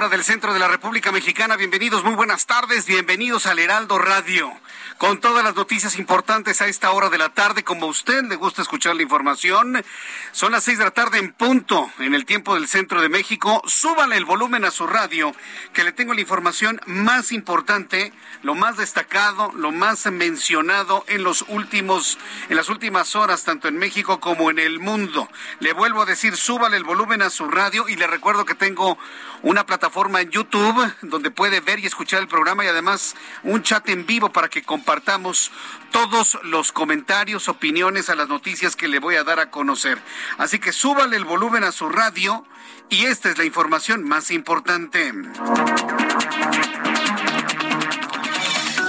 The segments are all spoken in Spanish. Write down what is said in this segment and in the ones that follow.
Hora del centro de la República Mexicana. Bienvenidos, muy buenas tardes, bienvenidos al Heraldo Radio. Con todas las noticias importantes a esta hora de la tarde, como a usted le gusta escuchar la información, son las seis de la tarde en punto, en el tiempo del centro de México. Súbale el volumen a su radio, que le tengo la información más importante, lo más destacado, lo más mencionado en los últimos, en las últimas horas, tanto en México como en el mundo. Le vuelvo a decir, súbale el volumen a su radio y le recuerdo que tengo una plataforma en YouTube donde puede ver y escuchar el programa y además un chat en vivo para que compartamos todos los comentarios, opiniones a las noticias que le voy a dar a conocer. Así que súbale el volumen a su radio y esta es la información más importante.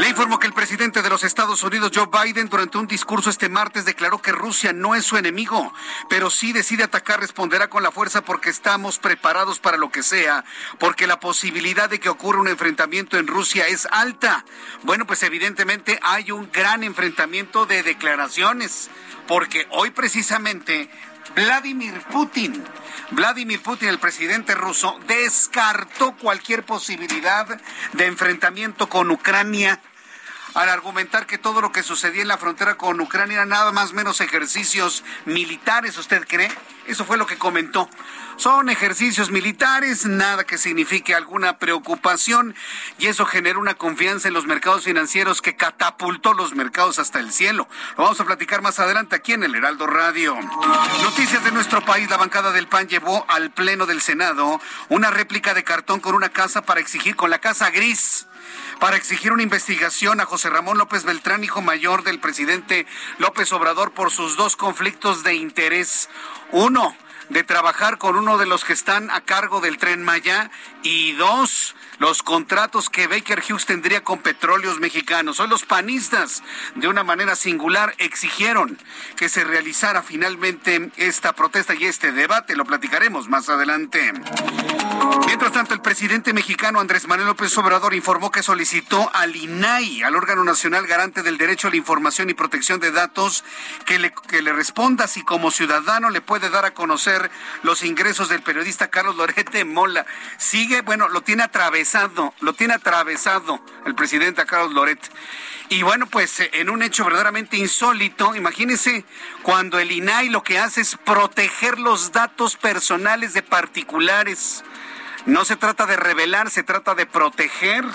Le informo que el presidente de los Estados Unidos, Joe Biden, durante un discurso este martes declaró que Rusia no es su enemigo, pero si decide atacar responderá con la fuerza porque estamos preparados para lo que sea, porque la posibilidad de que ocurra un enfrentamiento en Rusia es alta. Bueno, pues evidentemente hay un gran enfrentamiento de declaraciones, porque hoy precisamente Vladimir Putin, Vladimir Putin, el presidente ruso, descartó cualquier posibilidad de enfrentamiento con Ucrania al argumentar que todo lo que sucedía en la frontera con Ucrania era nada más menos ejercicios militares, ¿usted cree? Eso fue lo que comentó. Son ejercicios militares, nada que signifique alguna preocupación y eso generó una confianza en los mercados financieros que catapultó los mercados hasta el cielo. Lo vamos a platicar más adelante aquí en el Heraldo Radio. Noticias de nuestro país. La bancada del PAN llevó al Pleno del Senado una réplica de cartón con una casa para exigir, con la casa gris para exigir una investigación a José Ramón López Beltrán, hijo mayor del presidente López Obrador, por sus dos conflictos de interés. Uno, de trabajar con uno de los que están a cargo del tren Maya y dos, los contratos que Baker Hughes tendría con petróleos mexicanos. Hoy los panistas, de una manera singular, exigieron que se realizara finalmente esta protesta y este debate. Lo platicaremos más adelante. Mientras tanto, el presidente mexicano Andrés Manuel López Obrador informó que solicitó al INAI, al órgano nacional garante del derecho a la información y protección de datos, que le, que le responda si como ciudadano le puede dar a conocer los ingresos del periodista Carlos Lorete Mola. Sigue, bueno, lo tiene atravesado, lo tiene atravesado el presidente Carlos Loret. Y bueno, pues en un hecho verdaderamente insólito, imagínense cuando el INAI lo que hace es proteger los datos personales de particulares. No se trata de revelar, se trata de proteger.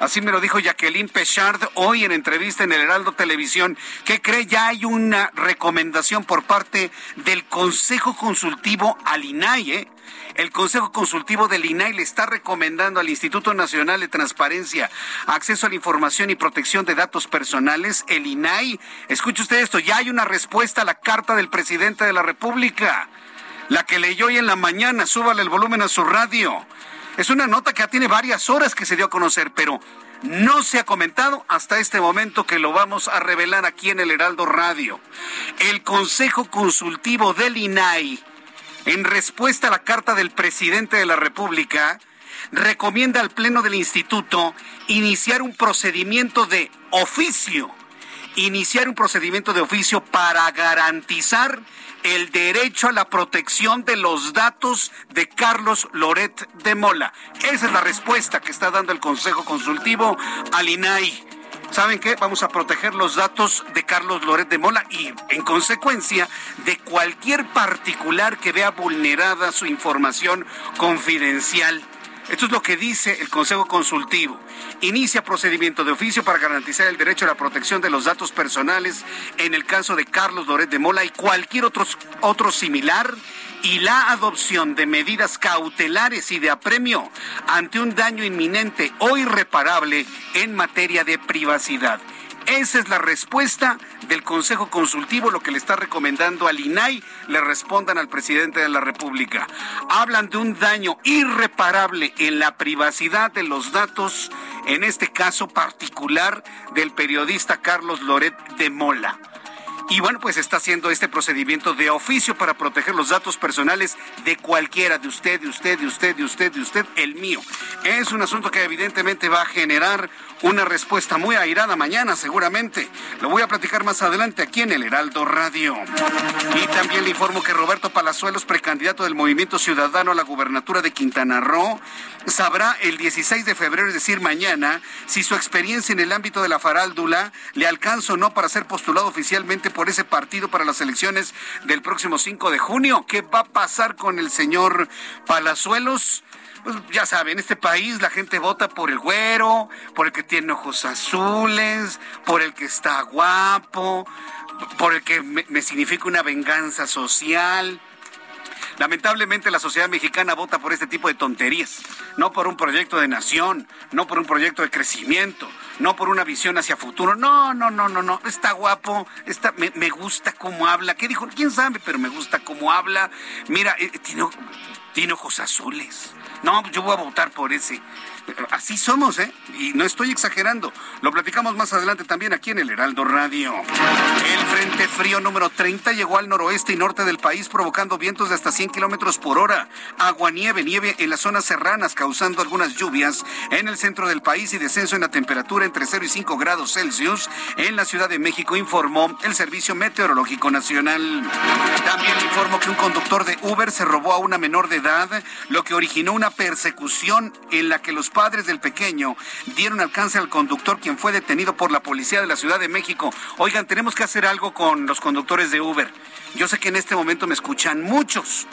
Así me lo dijo Jacqueline Pechard hoy en entrevista en el Heraldo Televisión. ¿Qué cree? Ya hay una recomendación por parte del Consejo Consultivo al INAI, ¿eh? El Consejo Consultivo del INAI le está recomendando al Instituto Nacional de Transparencia, Acceso a la Información y Protección de Datos Personales, el INAI. Escuche usted esto, ya hay una respuesta a la carta del presidente de la República, la que leyó hoy en la mañana, súbale el volumen a su radio. Es una nota que ya tiene varias horas que se dio a conocer, pero no se ha comentado hasta este momento que lo vamos a revelar aquí en el Heraldo Radio. El Consejo Consultivo del INAI en respuesta a la carta del presidente de la República, recomienda al Pleno del Instituto iniciar un procedimiento de oficio iniciar un procedimiento de oficio para garantizar el derecho a la protección de los datos de Carlos Loret de Mola. Esa es la respuesta que está dando el Consejo Consultivo al INAI. ¿Saben qué? Vamos a proteger los datos de Carlos Loret de Mola y, en consecuencia, de cualquier particular que vea vulnerada su información confidencial. Esto es lo que dice el Consejo Consultivo. Inicia procedimiento de oficio para garantizar el derecho a la protección de los datos personales en el caso de Carlos Loret de Mola y cualquier otro, otro similar y la adopción de medidas cautelares y de apremio ante un daño inminente o irreparable en materia de privacidad. Esa es la respuesta del Consejo Consultivo, lo que le está recomendando al INAI, le respondan al presidente de la República. Hablan de un daño irreparable en la privacidad de los datos, en este caso particular del periodista Carlos Loret de Mola. Y bueno, pues está haciendo este procedimiento de oficio para proteger los datos personales de cualquiera, de usted, de usted, de usted, de usted, de usted, el mío. Es un asunto que evidentemente va a generar una respuesta muy airada mañana, seguramente. Lo voy a platicar más adelante aquí en el Heraldo Radio. Y también le informo que Roberto Palazuelos, precandidato del Movimiento Ciudadano a la gubernatura de Quintana Roo, sabrá el 16 de febrero, es decir, mañana, si su experiencia en el ámbito de la faráldula le alcanza o no para ser postulado oficialmente por ese partido para las elecciones del próximo 5 de junio. ¿Qué va a pasar con el señor Palazuelos? pues ya saben, en este país la gente vota por el güero, por el que tiene ojos azules, por el que está guapo, por el que me, me significa una venganza social. Lamentablemente la sociedad mexicana vota por este tipo de tonterías, no por un proyecto de nación, no por un proyecto de crecimiento, no por una visión hacia futuro. No, no, no, no, no. Está guapo, está, me, gusta cómo habla. ¿Qué dijo? ¿Quién sabe? Pero me gusta cómo habla. Mira, eh, tiene, tiene ojos azules. No, yo voy a votar por ese. Así somos, ¿eh? Y no estoy exagerando. Lo platicamos más adelante también aquí en el Heraldo Radio. El Frente Frío número 30 llegó al noroeste y norte del país provocando vientos de hasta 100 kilómetros por hora. Agua, nieve, nieve en las zonas serranas, causando algunas lluvias en el centro del país y descenso en la temperatura entre 0 y 5 grados Celsius en la Ciudad de México, informó el Servicio Meteorológico Nacional. También informó que un conductor de Uber se robó a una menor de edad, lo que originó una persecución en la que los padres del pequeño dieron alcance al conductor, quien fue detenido por la policía de la Ciudad de México. Oigan, tenemos que hacer algo con los conductores de Uber. Yo sé que en este momento me escuchan muchos.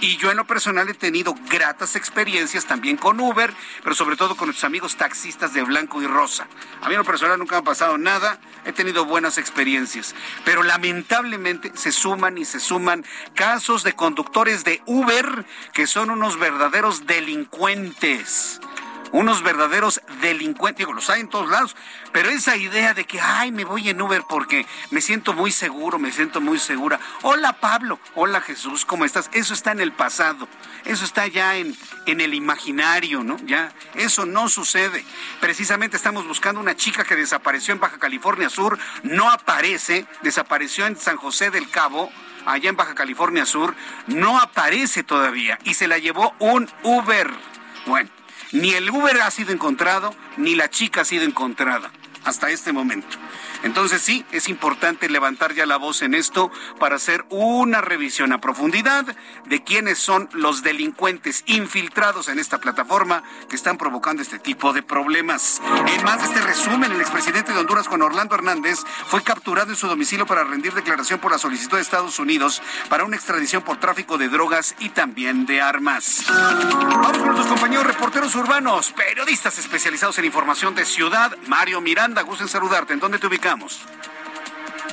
Y yo en lo personal he tenido gratas experiencias también con Uber, pero sobre todo con nuestros amigos taxistas de blanco y rosa. A mí en lo personal nunca me ha pasado nada, he tenido buenas experiencias, pero lamentablemente se suman y se suman casos de conductores de Uber que son unos verdaderos delincuentes unos verdaderos delincuentes, digo, los hay en todos lados, pero esa idea de que, ay, me voy en Uber porque me siento muy seguro, me siento muy segura. Hola Pablo, hola Jesús, ¿cómo estás? Eso está en el pasado, eso está ya en, en el imaginario, ¿no? Ya, eso no sucede. Precisamente estamos buscando una chica que desapareció en Baja California Sur, no aparece, desapareció en San José del Cabo allá en Baja California Sur, no aparece todavía y se la llevó un Uber. Bueno, ni el Uber ha sido encontrado, ni la chica ha sido encontrada hasta este momento. Entonces sí, es importante levantar ya la voz en esto para hacer una revisión a profundidad de quiénes son los delincuentes infiltrados en esta plataforma que están provocando este tipo de problemas. En más de este resumen, el expresidente de Honduras, Juan Orlando Hernández, fue capturado en su domicilio para rendir declaración por la solicitud de Estados Unidos para una extradición por tráfico de drogas y también de armas. Vamos con nuestros compañeros reporteros urbanos, periodistas especializados en información de ciudad. Mario Miranda, gusto en saludarte. ¿En dónde te ubicamos?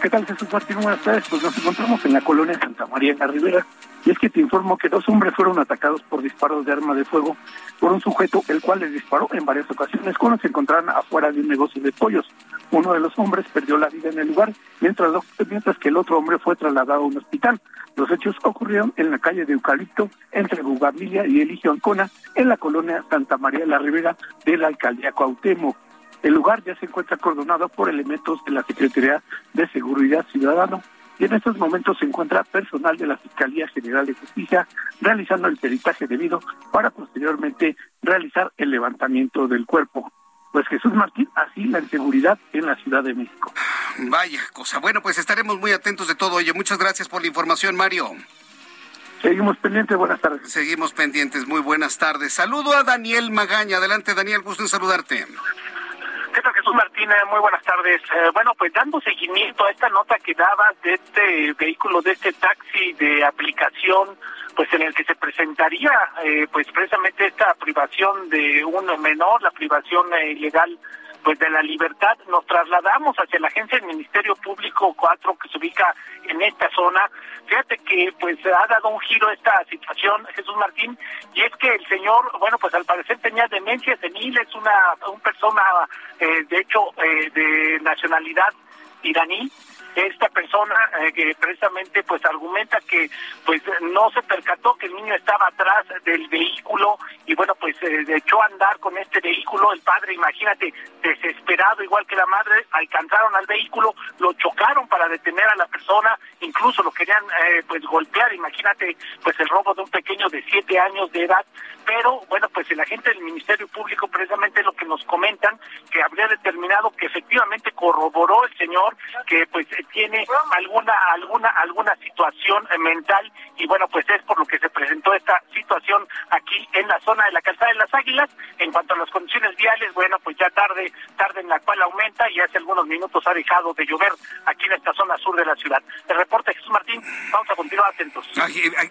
¿Qué tal, Jesús Martín? Buenas tardes. Pues nos encontramos en la colonia Santa María en la Ribera. Y es que te informo que dos hombres fueron atacados por disparos de arma de fuego por un sujeto, el cual les disparó en varias ocasiones cuando se encontraban afuera de un negocio de pollos. Uno de los hombres perdió la vida en el lugar, mientras, mientras que el otro hombre fue trasladado a un hospital. Los hechos ocurrieron en la calle de Eucalipto, entre Bugabilia y Eligio Ancona, en la colonia Santa María la Ribera de la alcaldía Cuauhtémoc. El lugar ya se encuentra acordonado por elementos de la Secretaría de Seguridad Ciudadano y en estos momentos se encuentra personal de la Fiscalía General de Justicia realizando el peritaje debido para posteriormente realizar el levantamiento del cuerpo. Pues Jesús Martín, así la inseguridad en la Ciudad de México. vaya cosa. Bueno, pues estaremos muy atentos de todo ello. Muchas gracias por la información, Mario. Seguimos pendientes, buenas tardes. Seguimos pendientes, muy buenas tardes. Saludo a Daniel Magaña. Adelante, Daniel, gusto en saludarte. ¿Qué Jesús Martínez? Muy buenas tardes. Eh, bueno, pues dando seguimiento a esta nota que daba de este vehículo, de este taxi de aplicación, pues en el que se presentaría, eh, pues precisamente esta privación de un menor, la privación eh, ilegal pues de la libertad, nos trasladamos hacia la agencia del Ministerio Público 4 que se ubica en esta zona. Fíjate que pues ha dado un giro esta situación, Jesús Martín, y es que el señor, bueno, pues al parecer tenía demencia senil, es una, una persona, eh, de hecho, eh, de nacionalidad iraní, esta persona eh, que precisamente pues argumenta que pues no se percató que el niño estaba atrás del vehículo y bueno pues eh, echó a andar con este vehículo. El padre imagínate desesperado igual que la madre alcanzaron al vehículo lo chocaron para detener a la persona incluso lo querían eh, pues golpear. Imagínate pues el robo de un pequeño de siete años de edad pero bueno pues el agente del Ministerio Público precisamente lo que nos comentan que habría determinado que efectivamente corroboró el señor que pues tiene alguna alguna alguna situación mental y bueno pues es por lo que se presentó esta situación aquí en la zona de la calzada de las Águilas. En cuanto a las condiciones viales bueno pues ya tarde tarde en la cual aumenta y hace algunos minutos ha dejado de llover aquí en esta zona sur de la ciudad. El reporte Jesús Martín vamos a continuar atentos.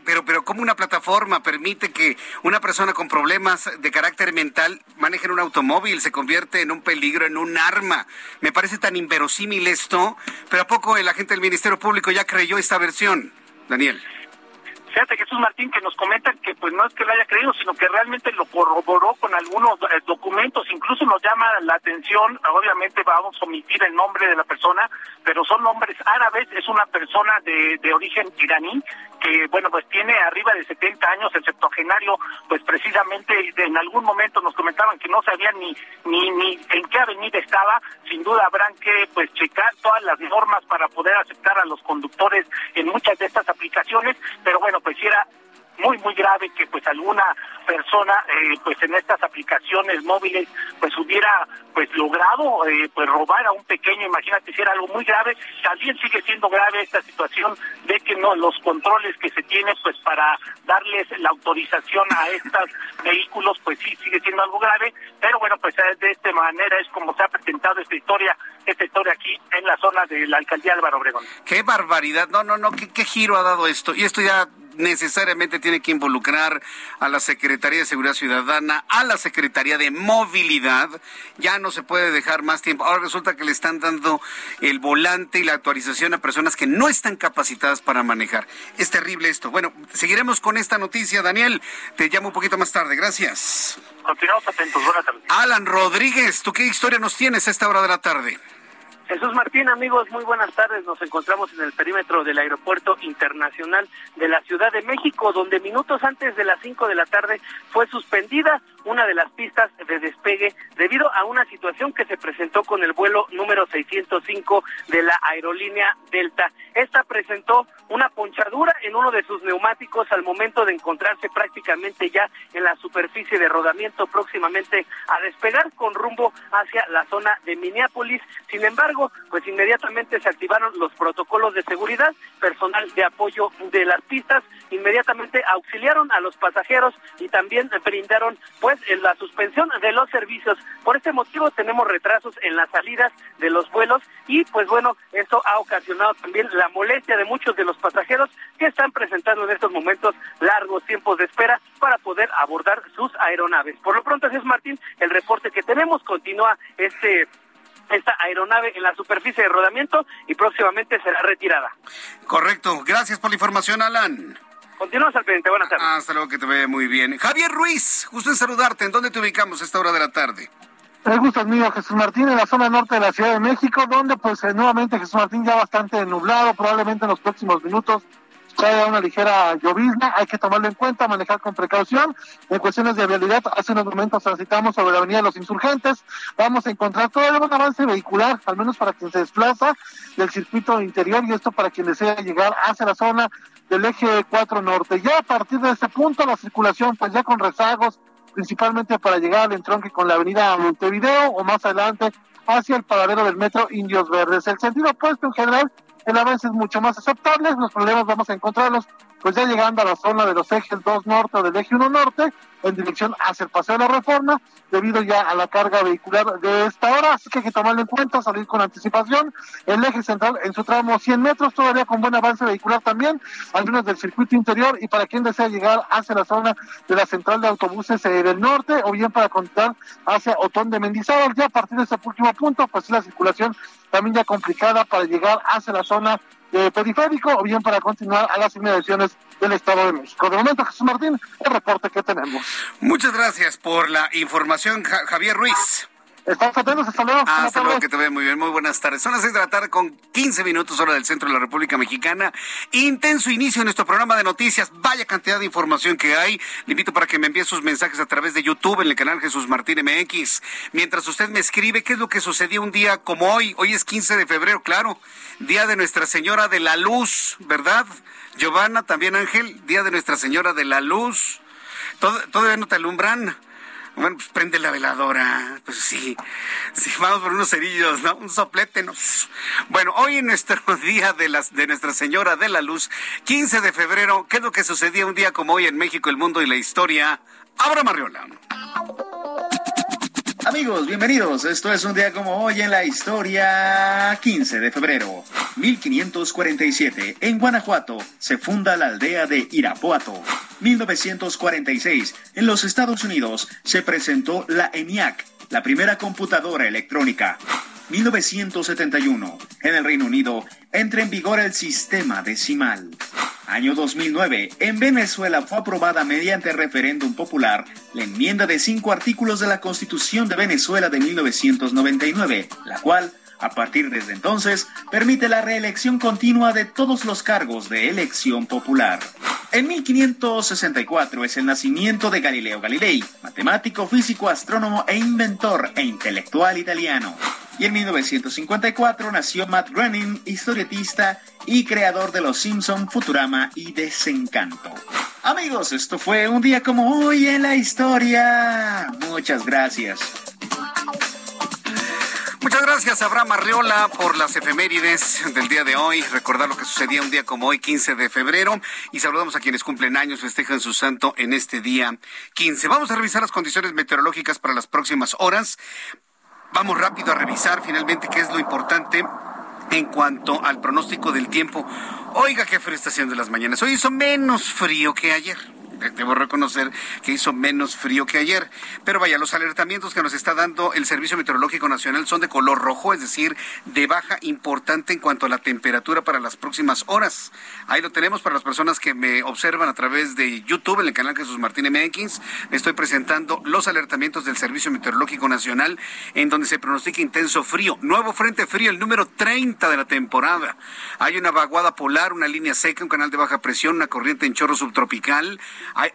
Pero pero cómo una plataforma permite que una persona con problemas de carácter mental maneje un automóvil se convierte en un peligro en un arma. Me parece tan inverosímil esto pero a poco el agente del Ministerio Público ya creyó esta versión, Daniel. Fíjate Jesús Martín que nos comentan que pues no es que lo haya creído, sino que realmente lo corroboró con algunos eh, documentos, incluso nos llama la atención, obviamente vamos a omitir el nombre de la persona, pero son nombres árabes, es una persona de, de origen iraní que bueno pues tiene arriba de 70 años, el septuagenario, pues precisamente en algún momento nos comentaban que no sabían ni ni ni en qué avenida estaba, sin duda habrán que pues checar todas las normas para poder aceptar a los conductores en muchas de estas aplicaciones, pero bueno, pues era muy muy grave que pues alguna persona eh, pues en estas aplicaciones móviles pues hubiera pues logrado eh, pues robar a un pequeño imagínate si era algo muy grave también sigue siendo grave esta situación de que no los controles que se tienen pues para darles la autorización a estos vehículos pues sí sigue siendo algo grave pero bueno pues de esta manera es como se ha presentado esta historia esta historia aquí en la zona de la alcaldía Álvaro Obregón. Qué barbaridad no no no qué, qué giro ha dado esto y esto ya necesariamente tiene que involucrar a la Secretaría de Seguridad Ciudadana, a la Secretaría de Movilidad. Ya no se puede dejar más tiempo. Ahora resulta que le están dando el volante y la actualización a personas que no están capacitadas para manejar. Es terrible esto. Bueno, seguiremos con esta noticia. Daniel, te llamo un poquito más tarde. Gracias. Continuamos atentos. Buenas tardes. Alan Rodríguez, ¿tú qué historia nos tienes a esta hora de la tarde? Jesús Martín, amigos, muy buenas tardes. Nos encontramos en el perímetro del Aeropuerto Internacional de la Ciudad de México, donde minutos antes de las 5 de la tarde fue suspendida una de las pistas de despegue debido a una situación que se presentó con el vuelo número 605 de la aerolínea Delta. Esta presentó una ponchadura en uno de sus neumáticos al momento de encontrarse prácticamente ya en la superficie de rodamiento próximamente a despegar con rumbo hacia la zona de Minneapolis. Sin embargo, pues inmediatamente se activaron los protocolos de seguridad, personal de apoyo de las pistas, inmediatamente auxiliaron a los pasajeros y también brindaron pues la suspensión de los servicios. Por este motivo tenemos retrasos en las salidas de los vuelos y pues bueno, esto ha ocasionado también la molestia de muchos de los pasajeros que están presentando en estos momentos largos tiempos de espera para poder abordar sus aeronaves. Por lo pronto, es Martín, el reporte que tenemos continúa este esta aeronave en la superficie de rodamiento y próximamente será retirada. Correcto. Gracias por la información, Alan. Continuamos al pendiente. Buenas tardes. Hasta luego, que te vaya muy bien. Javier Ruiz, justo en saludarte. ¿En dónde te ubicamos a esta hora de la tarde? El gusto es mío, Jesús Martín, en la zona norte de la Ciudad de México, donde pues eh, nuevamente Jesús Martín ya bastante nublado, probablemente en los próximos minutos haya una ligera llovizna, hay que tomarlo en cuenta, manejar con precaución. En cuestiones de vialidad, hace unos momentos transitamos sobre la Avenida de los Insurgentes, vamos a encontrar todo un avance vehicular, al menos para quien se desplaza del circuito interior y esto para quien desea llegar hacia la zona del eje 4 norte. Ya a partir de este punto la circulación pues ya con rezagos, principalmente para llegar al entronque con la avenida Montevideo o más adelante hacia el paradero del metro Indios Verdes. El sentido opuesto en general, el avance es mucho más aceptable, los problemas vamos a encontrarlos pues ya llegando a la zona de los ejes 2 norte o del eje 1 norte, en dirección hacia el Paseo de la Reforma, debido ya a la carga vehicular de esta hora, así que hay que tomarlo en cuenta, salir con anticipación. El eje central en su tramo 100 metros, todavía con buen avance vehicular también, algunos del circuito interior, y para quien desea llegar hacia la zona de la central de autobuses eh, del norte, o bien para continuar hacia Otón de Mendizábal, ya a partir de ese último punto, pues la circulación también ya complicada para llegar hacia la zona de periférico o bien para continuar a las inmediaciones del Estado de México. De momento, Jesús Martín, el reporte que tenemos. Muchas gracias por la información, Javier Ruiz. Estamos atentos, hasta luego. Ah, hasta luego, que te vea muy bien. Muy buenas tardes. Son las seis de la tarde con 15 minutos hora del centro de la República Mexicana. Intenso inicio en nuestro programa de noticias. Vaya cantidad de información que hay. Le invito para que me envíe sus mensajes a través de YouTube en el canal Jesús Martín MX. Mientras usted me escribe qué es lo que sucedió un día como hoy. Hoy es 15 de febrero, claro. Día de Nuestra Señora de la Luz, ¿verdad? Giovanna, también Ángel, Día de Nuestra Señora de la Luz. ¿Todavía no te alumbran? Bueno, pues prende la veladora. Pues sí, sí, vamos por unos cerillos, ¿no? Un soplete, ¿no? Bueno, hoy en nuestro día de, las, de Nuestra Señora de la Luz, 15 de febrero, ¿qué es lo que sucedía un día como hoy en México, el mundo y la historia? Abra Marriola. Amigos, bienvenidos. Esto es un día como hoy en la historia. 15 de febrero, 1547. En Guanajuato se funda la aldea de Irapuato. 1946. En los Estados Unidos se presentó la ENIAC, la primera computadora electrónica. 1971. En el Reino Unido entra en vigor el sistema decimal. Año 2009. En Venezuela fue aprobada mediante referéndum popular la enmienda de cinco artículos de la Constitución de Venezuela de 1999, la cual a partir desde entonces, permite la reelección continua de todos los cargos de elección popular. En 1564 es el nacimiento de Galileo Galilei, matemático, físico, astrónomo e inventor e intelectual italiano. Y en 1954 nació Matt Groening, historietista y creador de Los Simpson, Futurama y Desencanto. Amigos, esto fue un día como hoy en la historia. Muchas gracias. Muchas gracias, Abraham Arriola, por las efemérides del día de hoy. Recordar lo que sucedía un día como hoy, 15 de febrero. Y saludamos a quienes cumplen años, festejan su santo en este día 15. Vamos a revisar las condiciones meteorológicas para las próximas horas. Vamos rápido a revisar finalmente qué es lo importante en cuanto al pronóstico del tiempo. Oiga, qué frío está haciendo las mañanas. Hoy hizo menos frío que ayer debo reconocer que hizo menos frío que ayer. Pero vaya, los alertamientos que nos está dando el Servicio Meteorológico Nacional son de color rojo, es decir, de baja importante en cuanto a la temperatura para las próximas horas. Ahí lo tenemos para las personas que me observan a través de YouTube, en el canal Jesús Martín MX. estoy presentando los alertamientos del Servicio Meteorológico Nacional, en donde se pronostica intenso frío. Nuevo frente frío, el número 30 de la temporada. Hay una vaguada polar, una línea seca, un canal de baja presión, una corriente en chorro subtropical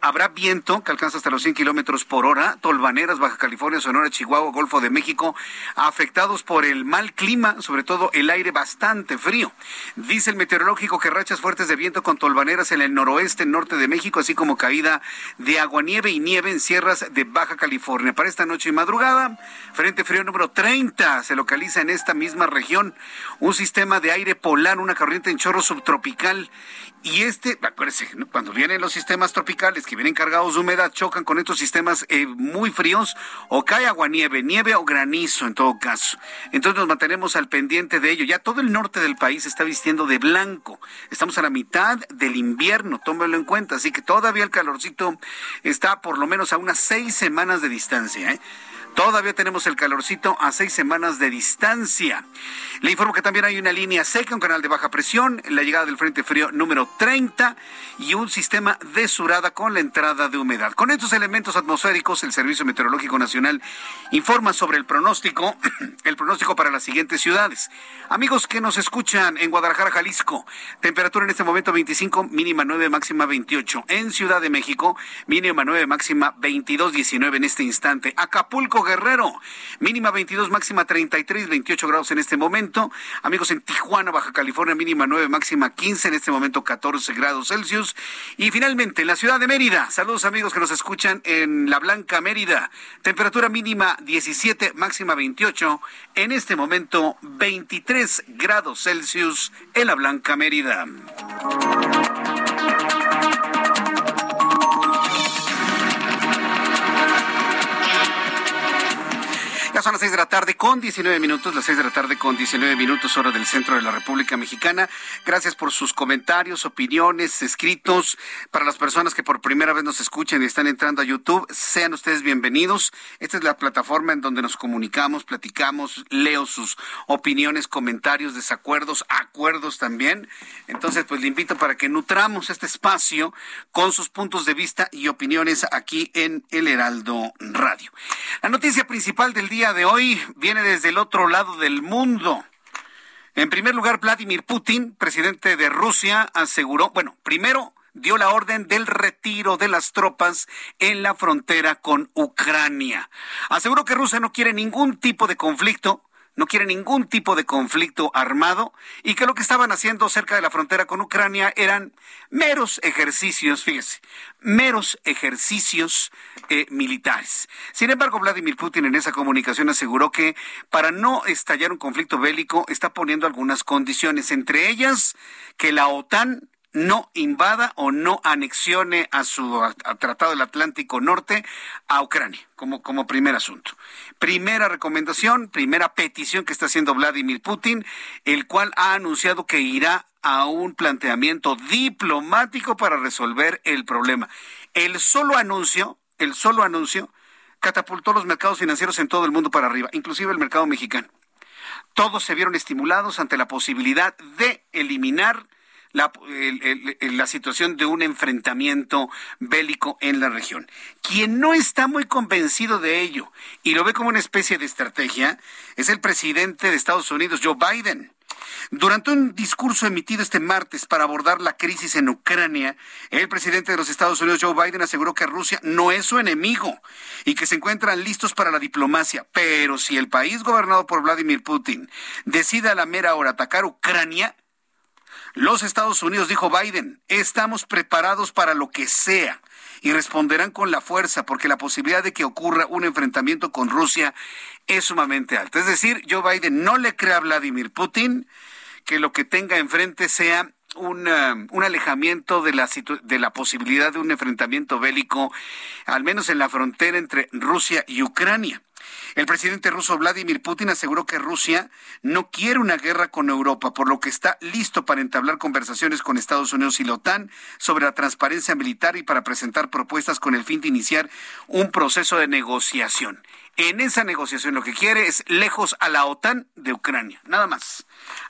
habrá viento que alcanza hasta los 100 kilómetros por hora. Tolvaneras, Baja California, Sonora, Chihuahua, Golfo de México, afectados por el mal clima, sobre todo el aire bastante frío. Dice el meteorológico que rachas fuertes de viento con tolvaneras en el noroeste, norte de México, así como caída de agua, nieve y nieve en sierras de Baja California. Para esta noche y madrugada, frente frío número 30 se localiza en esta misma región. Un sistema de aire polar, una corriente en chorro subtropical y este, acuérdense, cuando vienen los sistemas tropicales que vienen cargados de humedad, chocan con estos sistemas eh, muy fríos, o cae agua nieve, nieve o granizo en todo caso. Entonces nos mantenemos al pendiente de ello. Ya todo el norte del país está vistiendo de blanco. Estamos a la mitad del invierno, tómelo en cuenta. Así que todavía el calorcito está por lo menos a unas seis semanas de distancia. ¿eh? Todavía tenemos el calorcito a seis semanas de distancia. Le informo que también hay una línea seca, un canal de baja presión, la llegada del Frente Frío número 30 y un sistema de surada con la entrada de humedad. Con estos elementos atmosféricos, el Servicio Meteorológico Nacional informa sobre el pronóstico, el pronóstico para las siguientes ciudades. Amigos que nos escuchan en Guadalajara, Jalisco, temperatura en este momento 25, mínima 9, máxima 28. En Ciudad de México, mínima 9, máxima 22, 19 en este instante. Acapulco, Guerrero, mínima 22, máxima 33, 28 grados en este momento. Amigos en Tijuana, Baja California, mínima 9, máxima 15, en este momento 14 grados Celsius. Y finalmente en la ciudad de Mérida, saludos amigos que nos escuchan en La Blanca Mérida, temperatura mínima 17, máxima 28, en este momento 23 grados Celsius en La Blanca Mérida. Son las seis de la tarde con 19 minutos, las seis de la tarde con 19 minutos, hora del centro de la República Mexicana. Gracias por sus comentarios, opiniones, escritos. Para las personas que por primera vez nos escuchan y están entrando a YouTube, sean ustedes bienvenidos. Esta es la plataforma en donde nos comunicamos, platicamos, leo sus opiniones, comentarios, desacuerdos, acuerdos también. Entonces, pues le invito para que nutramos este espacio con sus puntos de vista y opiniones aquí en El Heraldo Radio. La noticia principal del día de hoy viene desde el otro lado del mundo. En primer lugar, Vladimir Putin, presidente de Rusia, aseguró, bueno, primero dio la orden del retiro de las tropas en la frontera con Ucrania. Aseguró que Rusia no quiere ningún tipo de conflicto no quiere ningún tipo de conflicto armado y que lo que estaban haciendo cerca de la frontera con Ucrania eran meros ejercicios, fíjese, meros ejercicios eh, militares. Sin embargo, Vladimir Putin en esa comunicación aseguró que para no estallar un conflicto bélico está poniendo algunas condiciones, entre ellas que la OTAN no invada o no anexione a su Tratado del Atlántico Norte a Ucrania, como, como primer asunto. Primera recomendación, primera petición que está haciendo Vladimir Putin, el cual ha anunciado que irá a un planteamiento diplomático para resolver el problema. El solo anuncio, el solo anuncio, catapultó los mercados financieros en todo el mundo para arriba, inclusive el mercado mexicano. Todos se vieron estimulados ante la posibilidad de eliminar la, situación de un enfrentamiento bélico en la región. Quien no está muy convencido de ello y lo ve como una especie de estrategia es el presidente de Estados Unidos, Joe Biden. Durante un discurso emitido este martes para abordar la crisis en Ucrania, el presidente de los Estados Unidos, Joe Biden, aseguró que Rusia no es su enemigo y que se encuentran listos para la diplomacia. Pero si el país gobernado por Vladimir Putin decide a la mera hora atacar Ucrania, los Estados Unidos, dijo Biden, estamos preparados para lo que sea y responderán con la fuerza porque la posibilidad de que ocurra un enfrentamiento con Rusia es sumamente alta. Es decir, Joe Biden no le cree a Vladimir Putin que lo que tenga enfrente sea un, un alejamiento de la, de la posibilidad de un enfrentamiento bélico, al menos en la frontera entre Rusia y Ucrania. El presidente ruso Vladimir Putin aseguró que Rusia no quiere una guerra con Europa, por lo que está listo para entablar conversaciones con Estados Unidos y la OTAN sobre la transparencia militar y para presentar propuestas con el fin de iniciar un proceso de negociación. En esa negociación lo que quiere es lejos a la OTAN de Ucrania, nada más.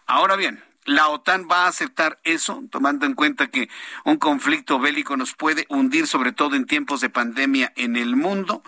Ahora bien, la OTAN va a aceptar eso, tomando en cuenta que un conflicto bélico nos puede hundir, sobre todo en tiempos de pandemia en el mundo.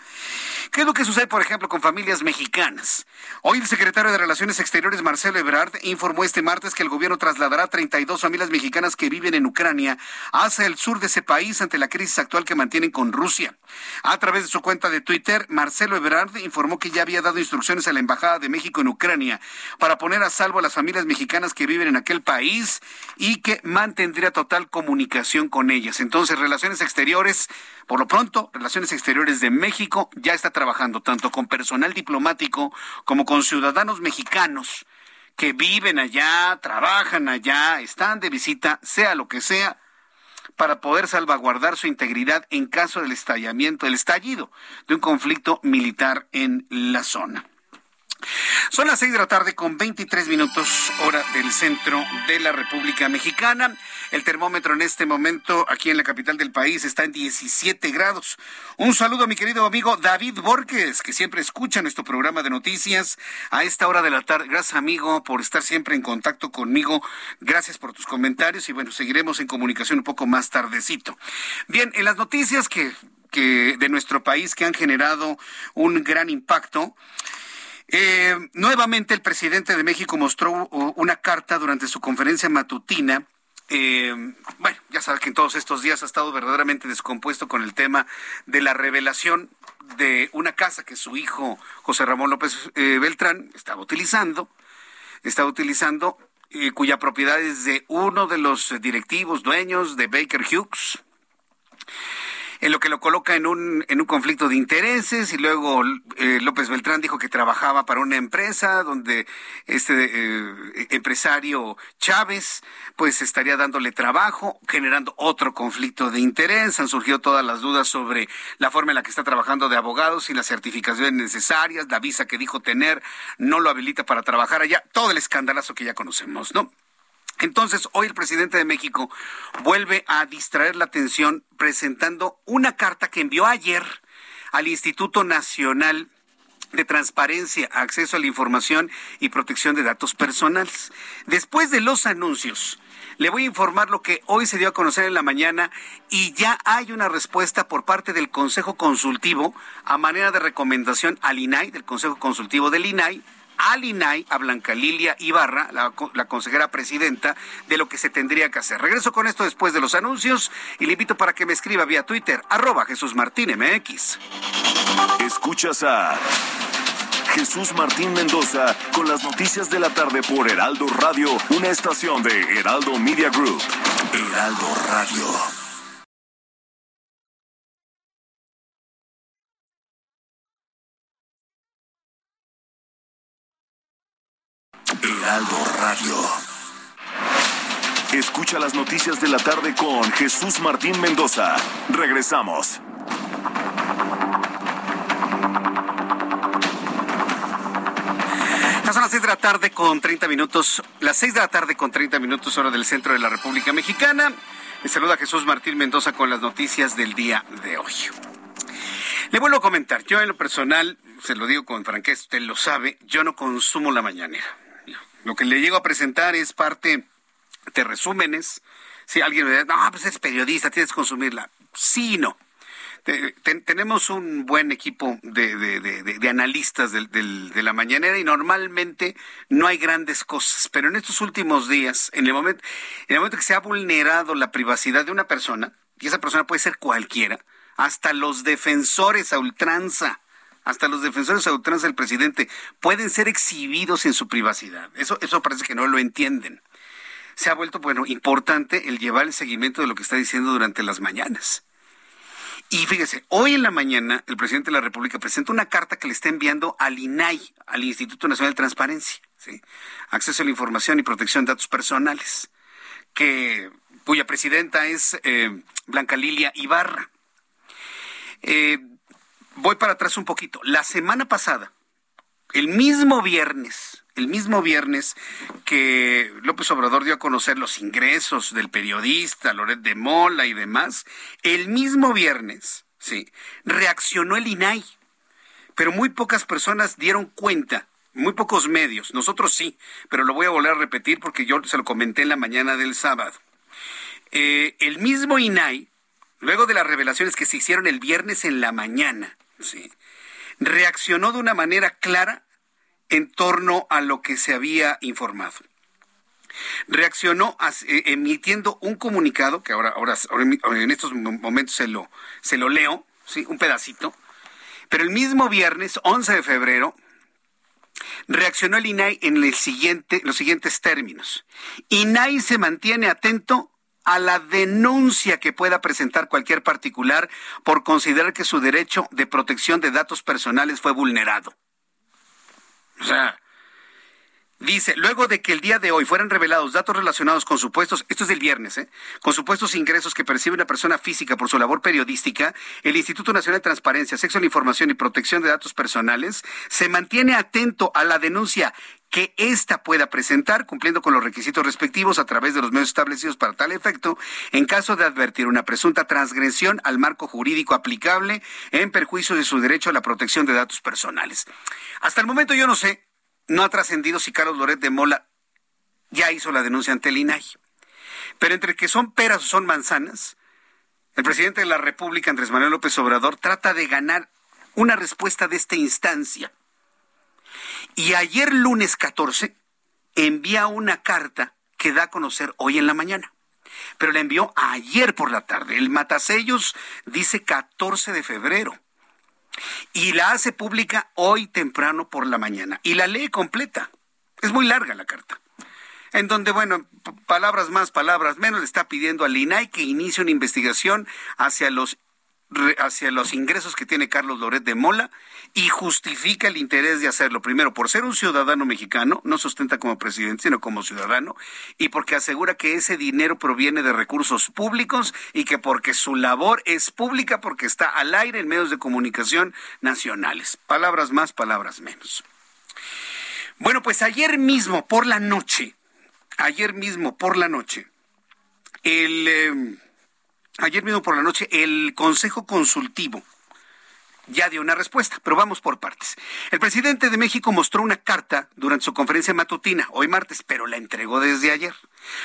¿Qué es lo que sucede, por ejemplo, con familias mexicanas? Hoy el secretario de Relaciones Exteriores, Marcelo Ebrard, informó este martes que el gobierno trasladará 32 familias mexicanas que viven en Ucrania hacia el sur de ese país ante la crisis actual que mantienen con Rusia. A través de su cuenta de Twitter, Marcelo Ebrard informó que ya había dado instrucciones a la Embajada de México en Ucrania para poner a salvo a las familias mexicanas que viven en aquel país y que mantendría total comunicación con ellas. Entonces, Relaciones Exteriores, por lo pronto, Relaciones Exteriores de México ya está trabajando tanto con personal diplomático como con ciudadanos mexicanos que viven allá, trabajan allá, están de visita, sea lo que sea, para poder salvaguardar su integridad en caso del estallamiento, el estallido de un conflicto militar en la zona. Son las seis de la tarde con 23 minutos hora del centro de la República Mexicana. El termómetro en este momento aquí en la capital del país está en 17 grados. Un saludo a mi querido amigo David Borges, que siempre escucha nuestro programa de noticias a esta hora de la tarde. Gracias amigo por estar siempre en contacto conmigo. Gracias por tus comentarios y bueno, seguiremos en comunicación un poco más tardecito. Bien, en las noticias que de nuestro país que han generado un gran impacto. Eh, nuevamente el presidente de México mostró una carta durante su conferencia matutina. Eh, bueno, ya sabes que en todos estos días ha estado verdaderamente descompuesto con el tema de la revelación de una casa que su hijo José Ramón López eh, Beltrán estaba utilizando, estaba utilizando, eh, cuya propiedad es de uno de los directivos dueños de Baker Hughes en lo que lo coloca en un, en un conflicto de intereses y luego eh, López Beltrán dijo que trabajaba para una empresa donde este eh, empresario Chávez pues estaría dándole trabajo, generando otro conflicto de interés. Han surgido todas las dudas sobre la forma en la que está trabajando de abogados y las certificaciones necesarias, la visa que dijo tener no lo habilita para trabajar allá, todo el escandalazo que ya conocemos, ¿no? Entonces, hoy el presidente de México vuelve a distraer la atención presentando una carta que envió ayer al Instituto Nacional de Transparencia, Acceso a la Información y Protección de Datos Personales. Después de los anuncios, le voy a informar lo que hoy se dio a conocer en la mañana y ya hay una respuesta por parte del Consejo Consultivo a manera de recomendación al INAI, del Consejo Consultivo del INAI, al INAI, a Blanca Lilia Ibarra, la, la, consejera presidenta, de lo que se tendría que hacer. Regreso con esto después de los anuncios y le invito para que me escriba vía Twitter, arroba Jesús Martín MX. Escuchas a Jesús Martín Mendoza con las noticias de la tarde por Heraldo Radio, una estación de Heraldo Media Group. Heraldo Radio. Heraldo Radio. Escucha las noticias de la tarde con Jesús Martín Mendoza. Regresamos. son las seis de la tarde con 30 minutos, las seis de la tarde con 30 minutos hora del centro de la República Mexicana. Le saluda Jesús Martín Mendoza con las noticias del día de hoy. Le vuelvo a comentar, yo en lo personal, se lo digo con franqueza, usted lo sabe, yo no consumo la mañanera lo que le llego a presentar es parte de resúmenes. Si alguien me dice, no, pues es periodista, tienes que consumirla. Sí y no. tenemos un buen equipo de, analistas de la mañanera y normalmente no hay grandes cosas, pero en estos últimos días, en el momento, en el momento que se ha vulnerado la privacidad de una persona, y esa persona puede ser cualquiera, hasta los defensores a ultranza hasta los defensores a ultranza del presidente pueden ser exhibidos en su privacidad. Eso, eso parece que no lo entienden. Se ha vuelto, bueno, importante el llevar el seguimiento de lo que está diciendo durante las mañanas. Y fíjese, hoy en la mañana el presidente de la República presenta una carta que le está enviando al INAI, al Instituto Nacional de Transparencia. Acceso a la Información y Protección de Datos Personales, que, cuya presidenta es eh, Blanca Lilia Ibarra. Eh, voy para atrás un poquito. La semana pasada, el mismo viernes, el mismo viernes que López Obrador dio a conocer los ingresos del periodista Loret de Mola y demás, el mismo viernes, sí, reaccionó el INAI, pero muy pocas personas dieron cuenta. Muy pocos medios, nosotros sí, pero lo voy a volver a repetir porque yo se lo comenté en la mañana del sábado. Eh, el mismo INAI, luego de las revelaciones que se hicieron el viernes en la mañana, Sí. Reaccionó de una manera clara en torno a lo que se había informado. Reaccionó eh, emitiendo un comunicado, que ahora, ahora, en estos momentos se lo, se lo leo, ¿sí? un pedacito, pero el mismo viernes, 11 de febrero, reaccionó el INAI en el siguiente, los siguientes términos. INAI se mantiene atento a la denuncia que pueda presentar cualquier particular por considerar que su derecho de protección de datos personales fue vulnerado. O sea, Dice, luego de que el día de hoy fueran revelados datos relacionados con supuestos, esto es del viernes, ¿eh? con supuestos ingresos que percibe una persona física por su labor periodística, el Instituto Nacional de Transparencia, Sexo, la Información y Protección de Datos Personales se mantiene atento a la denuncia que ésta pueda presentar, cumpliendo con los requisitos respectivos a través de los medios establecidos para tal efecto, en caso de advertir una presunta transgresión al marco jurídico aplicable en perjuicio de su derecho a la protección de datos personales. Hasta el momento yo no sé no ha trascendido si Carlos Loret de Mola ya hizo la denuncia ante el INAI. Pero entre que son peras o son manzanas, el presidente de la República, Andrés Manuel López Obrador, trata de ganar una respuesta de esta instancia. Y ayer lunes 14 envía una carta que da a conocer hoy en la mañana. Pero la envió ayer por la tarde. El matasellos dice 14 de febrero. y la hace pública hoy temprano por la mañana y la lee completa. Es muy larga la carta. En donde, bueno, palabras más, palabras menos, le está pidiendo al INAI que inicie una investigación hacia los hacia los ingresos que tiene Carlos Loret de Mola y justifica el interés de hacerlo. Primero, por ser un ciudadano mexicano, no sustenta como presidente, sino como ciudadano, y porque asegura que ese dinero proviene de recursos públicos y que porque su labor es pública, porque está al aire en medios de comunicación nacionales. Palabras más, palabras menos. Bueno, pues ayer mismo por la noche, ayer mismo por la noche, el... Eh, ayer mismo por la noche, el Consejo Consultivo ya dio una respuesta, pero vamos por partes. El presidente de México mostró una carta durante su conferencia matutina, hoy martes, pero la entregó desde ayer,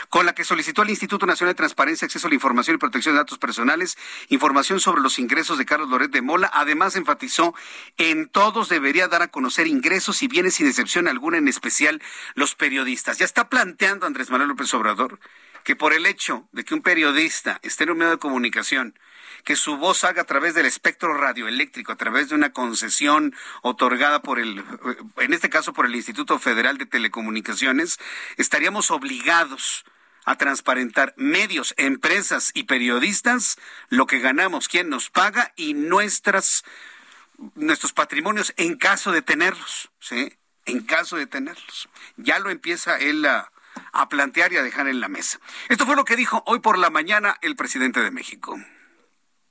con la que solicitó al Instituto Nacional de Transparencia, Acceso a la Información y Protección de Datos Personales información sobre los ingresos de Carlos Loret de Mola. Además, enfatizó en todos debería dar a conocer ingresos y bienes sin excepción alguna, en especial los periodistas. Ya está planteando Andrés Manuel López Obrador que por el hecho de que un periodista esté en un medio de comunicación, que su voz haga a través del espectro radioeléctrico, a través de una concesión otorgada por el, en este caso por el Instituto Federal de Telecomunicaciones, estaríamos obligados a transparentar medios, empresas y periodistas lo que ganamos, quién nos paga y nuestras nuestros patrimonios en caso de tenerlos, ¿sí? En caso de tenerlos. Ya lo empieza él a, a plantear y a dejar en la mesa. Esto fue lo que dijo hoy por la mañana el presidente de México.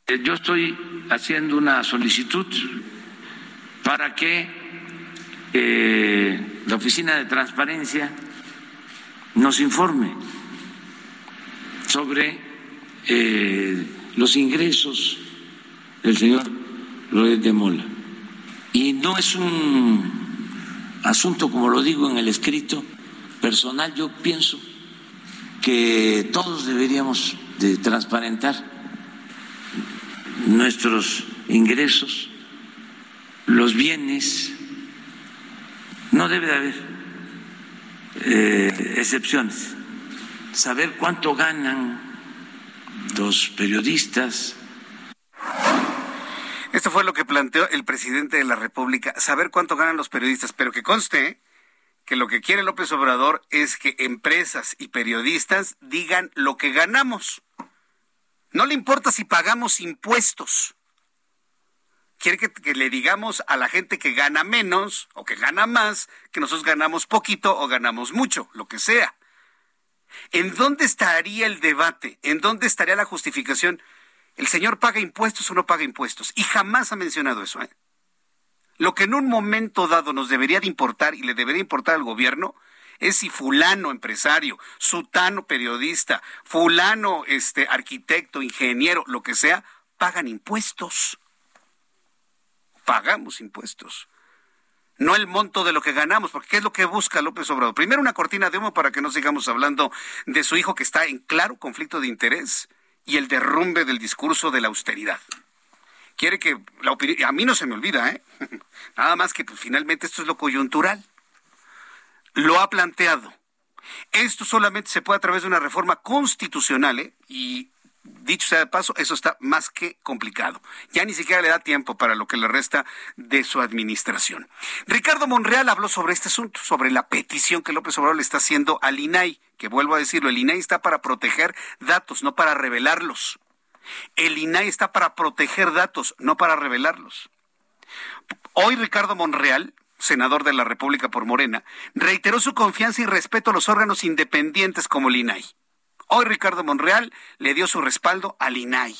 Eh, yo estoy haciendo una solicitud para que eh, la Oficina de Transparencia nos informe sobre eh, los ingresos del señor Loret de Mola. Y no es un asunto, como lo digo en el escrito, personal yo pienso que todos deberíamos de transparentar nuestros ingresos, los bienes, no debe de haber eh, excepciones. Saber cuánto ganan los periodistas. Esto fue lo que planteó el presidente de la República, saber cuánto ganan los periodistas, pero que conste que lo que quiere López Obrador es que empresas y periodistas digan lo que ganamos. No le importa si pagamos impuestos. Quiere que, le digamos a la gente que gana menos o que gana más, que nosotros ganamos poquito o ganamos mucho, lo que sea. ¿En dónde estaría el debate? ¿En dónde estaría la justificación? ¿El señor paga impuestos o no paga impuestos? Y jamás ha mencionado eso. ¿eh? Lo que en un momento dado nos debería de importar y le debería importar al gobierno es si fulano empresario, sutano periodista, fulano este arquitecto, ingeniero, lo que sea, pagan impuestos. Pagamos impuestos. No el monto de lo que ganamos, porque ¿qué es lo que busca López Obrador? Primero una cortina de humo para que no sigamos hablando de su hijo que está en claro conflicto de interés y el derrumbe del discurso de la austeridad quiere que la opinión, a mí no se me olvida, ¿eh? Nada más que pues, finalmente esto es lo coyuntural. Lo ha planteado. Esto solamente se puede a través de una reforma constitucional, ¿eh? Y dicho sea de paso, eso está más que complicado. Ya ni siquiera le da tiempo para lo que le resta de su administración. Ricardo Monreal habló sobre este asunto, sobre la petición que López Obrador le está haciendo al INAI, que vuelvo a decirlo, el INAI está para proteger datos, no para revelarlos. El INAI está para proteger datos, no para revelarlos. Hoy Ricardo Monreal, senador de la República por Morena, reiteró su confianza y respeto a los órganos independientes como el INAI. Hoy Ricardo Monreal le dio su respaldo al INAI,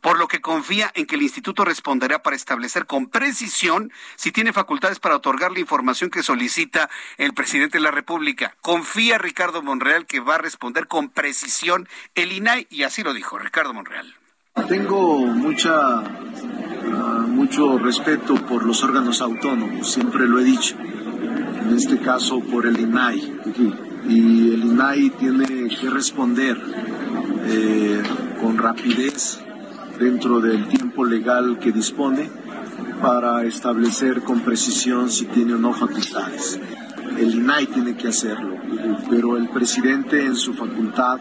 por lo que confía en que el instituto responderá para establecer con precisión si tiene facultades para otorgar la información que solicita el presidente de la República. Confía Ricardo Monreal que va a responder con precisión el INAI y así lo dijo Ricardo Monreal. Tengo mucha, ah, mucho respeto por los órganos autónomos, siempre lo he dicho. En este caso por el INAI. Y el INAI tiene que responder eh, con rapidez dentro del tiempo legal que dispone para establecer con precisión si tiene o no facultades. El INAI tiene que hacerlo, pero el presidente en su facultad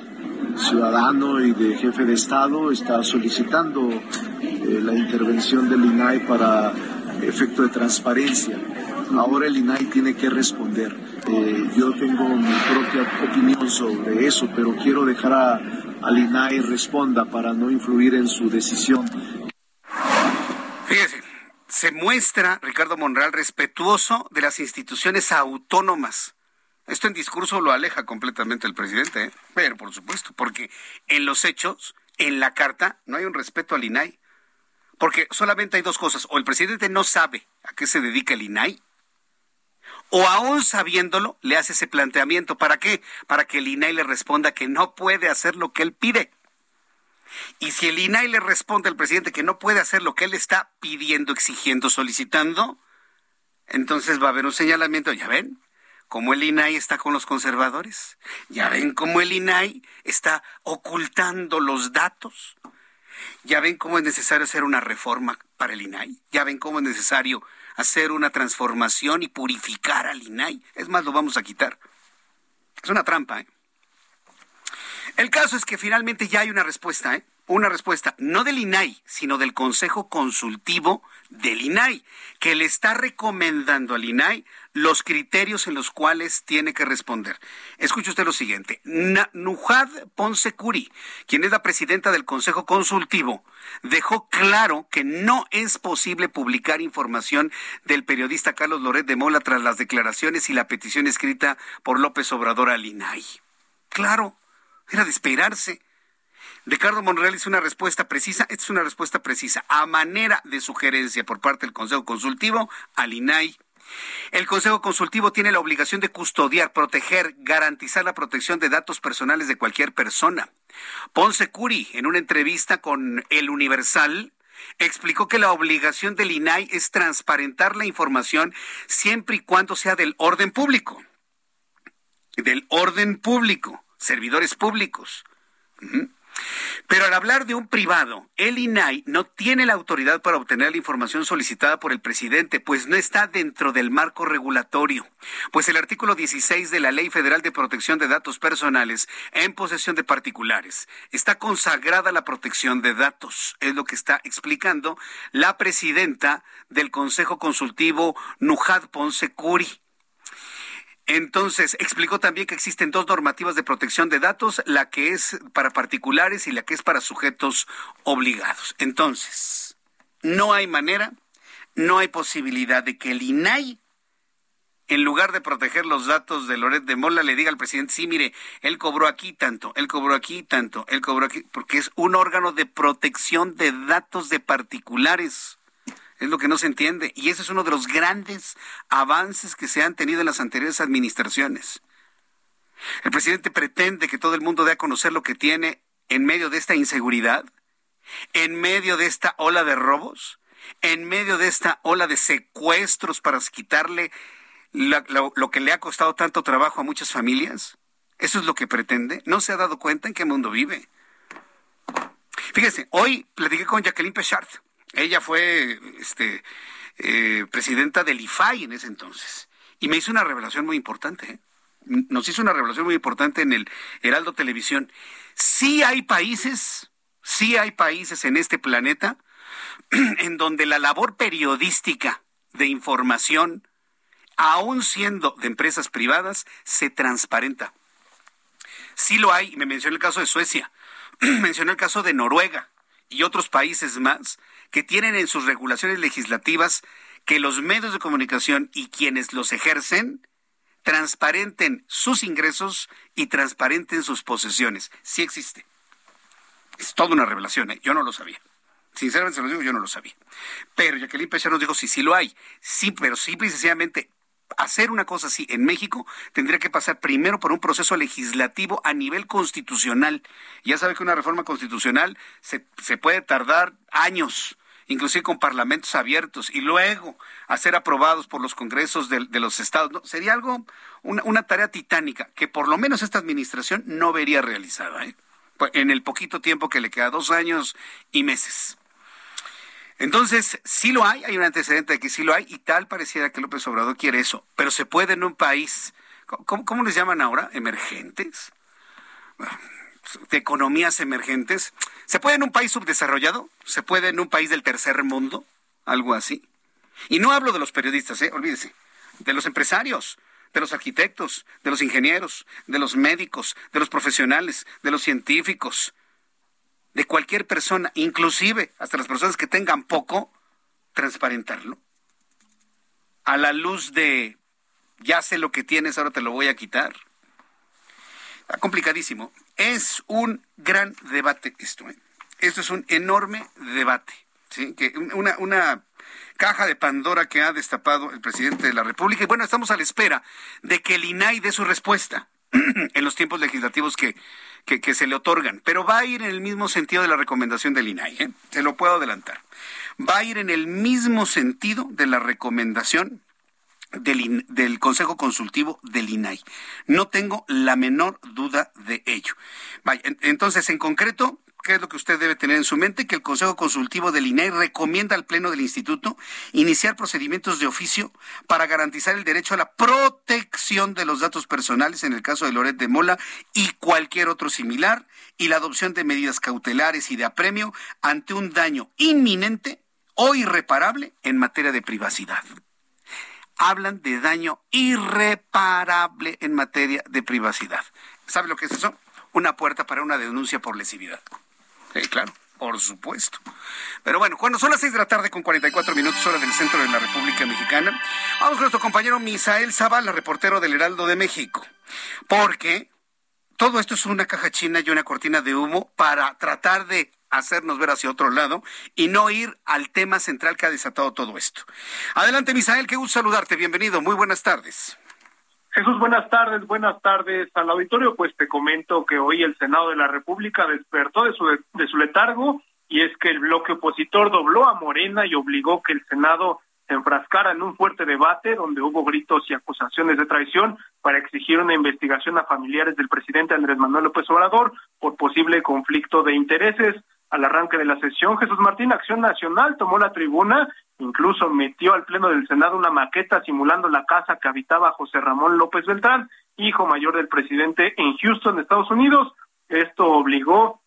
ciudadano y de jefe de Estado está solicitando eh, la intervención del INAI para efecto de transparencia. Ahora el INAI tiene que responder. Eh, yo tengo mi propia opinión sobre eso, pero quiero dejar a, al INAI responda para no influir en su decisión. Fíjese, se muestra Ricardo Monreal respetuoso de las instituciones autónomas. Esto en discurso lo aleja completamente el presidente, ¿eh? pero por supuesto, porque en los hechos, en la carta, no hay un respeto al INAI. Porque solamente hay dos cosas, o el presidente no sabe a qué se dedica el INAI, o aún sabiéndolo, le hace ese planteamiento. ¿Para qué? Para que el INAI le responda que no puede hacer lo que él pide. Y si el INAI le responde al presidente que no puede hacer lo que él está pidiendo, exigiendo, solicitando, entonces va a haber un señalamiento. ¿Ya ven? Cómo el INAI está con los conservadores. Ya ven cómo el INAI está ocultando los datos. Ya ven cómo es necesario hacer una reforma para el INAI. Ya ven cómo es necesario hacer una transformación y purificar al INAI. Es más, lo vamos a quitar. Es una trampa, ¿eh? El caso es que finalmente ya hay una respuesta, ¿eh? Una respuesta, no del INAI, sino del Consejo Consultivo del INAI, que le está recomendando al INAI los criterios en los cuales tiene que responder. Escuche usted lo siguiente. Nujad Ponce Curi, quien es la presidenta del Consejo Consultivo, dejó claro que no es posible publicar información del periodista Carlos Loret de Mola tras las declaraciones y la petición escrita por López Obrador al INAI. Claro, era de esperarse. Ricardo Monreal hizo una respuesta precisa, esta es una respuesta precisa, a manera de sugerencia por parte del Consejo Consultivo al INAI. El Consejo Consultivo tiene la obligación de custodiar, proteger, garantizar la protección de datos personales de cualquier persona. Ponce Curi, en una entrevista con El Universal, explicó que la obligación del INAI es transparentar la información siempre y cuando sea del orden público. Del orden público, servidores públicos. Pero al hablar de un privado, el INAI no tiene la autoridad para obtener la información solicitada por el presidente, pues no está dentro del marco regulatorio. Pues el artículo 16 de la Ley Federal de Protección de Datos Personales en posesión de particulares está consagrada la protección de datos, es lo que está explicando la presidenta del Consejo Consultivo, Nujad Ponce Curi. Entonces, explicó también que existen dos normativas de protección de datos, la que es para particulares y la que es para sujetos obligados. Entonces, no hay manera, no hay posibilidad de que el INAI, en lugar de proteger los datos de Loret de Mola, le diga al presidente, sí, mire, él cobró aquí tanto, él cobró aquí tanto, él cobró aquí, porque es un órgano de protección de datos de particulares. Es lo que no se entiende. Y ese es uno de los grandes avances que se han tenido en las anteriores administraciones. El presidente pretende que todo el mundo dé a conocer lo que tiene en medio de esta inseguridad, en medio de esta ola de robos, en medio de esta ola de secuestros para quitarle lo, que le ha costado tanto trabajo a muchas familias. ¿Eso es lo que pretende? ¿No se ha dado cuenta en qué mundo vive? Fíjese, hoy platiqué con Jacqueline Pechard. Ella fue este, eh, presidenta del IFAI en ese entonces. Y me hizo una revelación muy importante. ¿eh? Nos hizo una revelación muy importante en el Heraldo Televisión. Sí hay países, sí hay países en este planeta en donde la labor periodística de información, aún siendo de empresas privadas, se transparenta. Sí lo hay, me mencionó el caso de Suecia, mencionó el caso de Noruega y otros países más que tienen en sus regulaciones legislativas que los medios de comunicación y quienes los ejercen transparenten sus ingresos y transparenten sus posesiones. Sí existe. Es toda una revelación, ¿eh? yo no lo sabía. Sinceramente se lo digo, yo no lo sabía. Pero Jacqueline Pechar nos dijo, sí, sí lo hay. Sí, pero simple y sencillamente hacer una cosa así en México tendría que pasar primero por un proceso legislativo a nivel constitucional. Ya sabe que una reforma constitucional se puede tardar años inclusive con parlamentos abiertos, y luego a ser aprobados por los congresos de, los estados. sería algo, una, tarea titánica que por lo menos esta administración no vería realizada ¿eh? pues, en el poquito tiempo que le queda, dos años y meses. Entonces, sí lo hay, hay un antecedente de que sí lo hay, y tal pareciera que López Obrador quiere eso, pero se puede en un país, ¿cómo, cómo les llaman ahora? ¿Emergentes? De economías emergentes. ¿Se puede en un país subdesarrollado? ¿Se puede en un país del tercer mundo? Algo así. Y no hablo de los periodistas, ¿eh? olvídese, de los empresarios, de los arquitectos, de los ingenieros, de los médicos, de los profesionales, de los científicos, de cualquier persona, inclusive hasta las personas que tengan poco, transparentarlo. A la luz de, ya sé lo que tienes, ahora te lo voy a quitar. Complicadísimo. Es un gran debate esto. ¿eh? Esto es un enorme debate. Que una, caja de Pandora que ha destapado el presidente de la República. Y bueno, estamos a la espera de que el INAI dé su respuesta en los tiempos legislativos que, que, se le otorgan. Pero va a ir en el mismo sentido de la recomendación del INAI. ¿eh? Se lo puedo adelantar. Va a ir en el mismo sentido de la recomendación del, del, Consejo Consultivo del INAI. No tengo la menor duda de ello. Vaya, entonces, en concreto, ¿qué es lo que usted debe tener en su mente? Que el Consejo Consultivo del INAI recomienda al Pleno del Instituto iniciar procedimientos de oficio para garantizar el derecho a la protección de los datos personales en el caso de Loret de Mola y cualquier otro similar y la adopción de medidas cautelares y de apremio ante un daño inminente o irreparable en materia de privacidad hablan de daño irreparable en materia de privacidad. ¿Sabe lo que es eso? Una puerta para una denuncia por lesividad. Sí, claro, por supuesto. Pero bueno, cuando son las seis de la tarde con 44 minutos hora del centro de la República Mexicana, vamos con nuestro compañero Misael Zavala, reportero del Heraldo de México. Porque todo esto es una caja china y una cortina de humo para tratar de hacernos ver hacia otro lado y no ir al tema central que ha desatado todo esto. Adelante, Misael, qué gusto saludarte. Bienvenido. Muy buenas tardes. Jesús, buenas tardes, buenas tardes al auditorio. Pues te comento que hoy el Senado de la República despertó de su, de su letargo y es que el bloque opositor dobló a Morena y obligó que el Senado se enfrascara en un fuerte debate donde hubo gritos y acusaciones de traición para exigir una investigación a familiares del presidente Andrés Manuel López Obrador por posible conflicto de intereses al arranque de la sesión, Jesús Martín, Acción Nacional, tomó la tribuna, incluso metió al Pleno del Senado una maqueta simulando la casa que habitaba José Ramón López Beltrán, hijo mayor del presidente en Houston, Estados Unidos. Esto obligó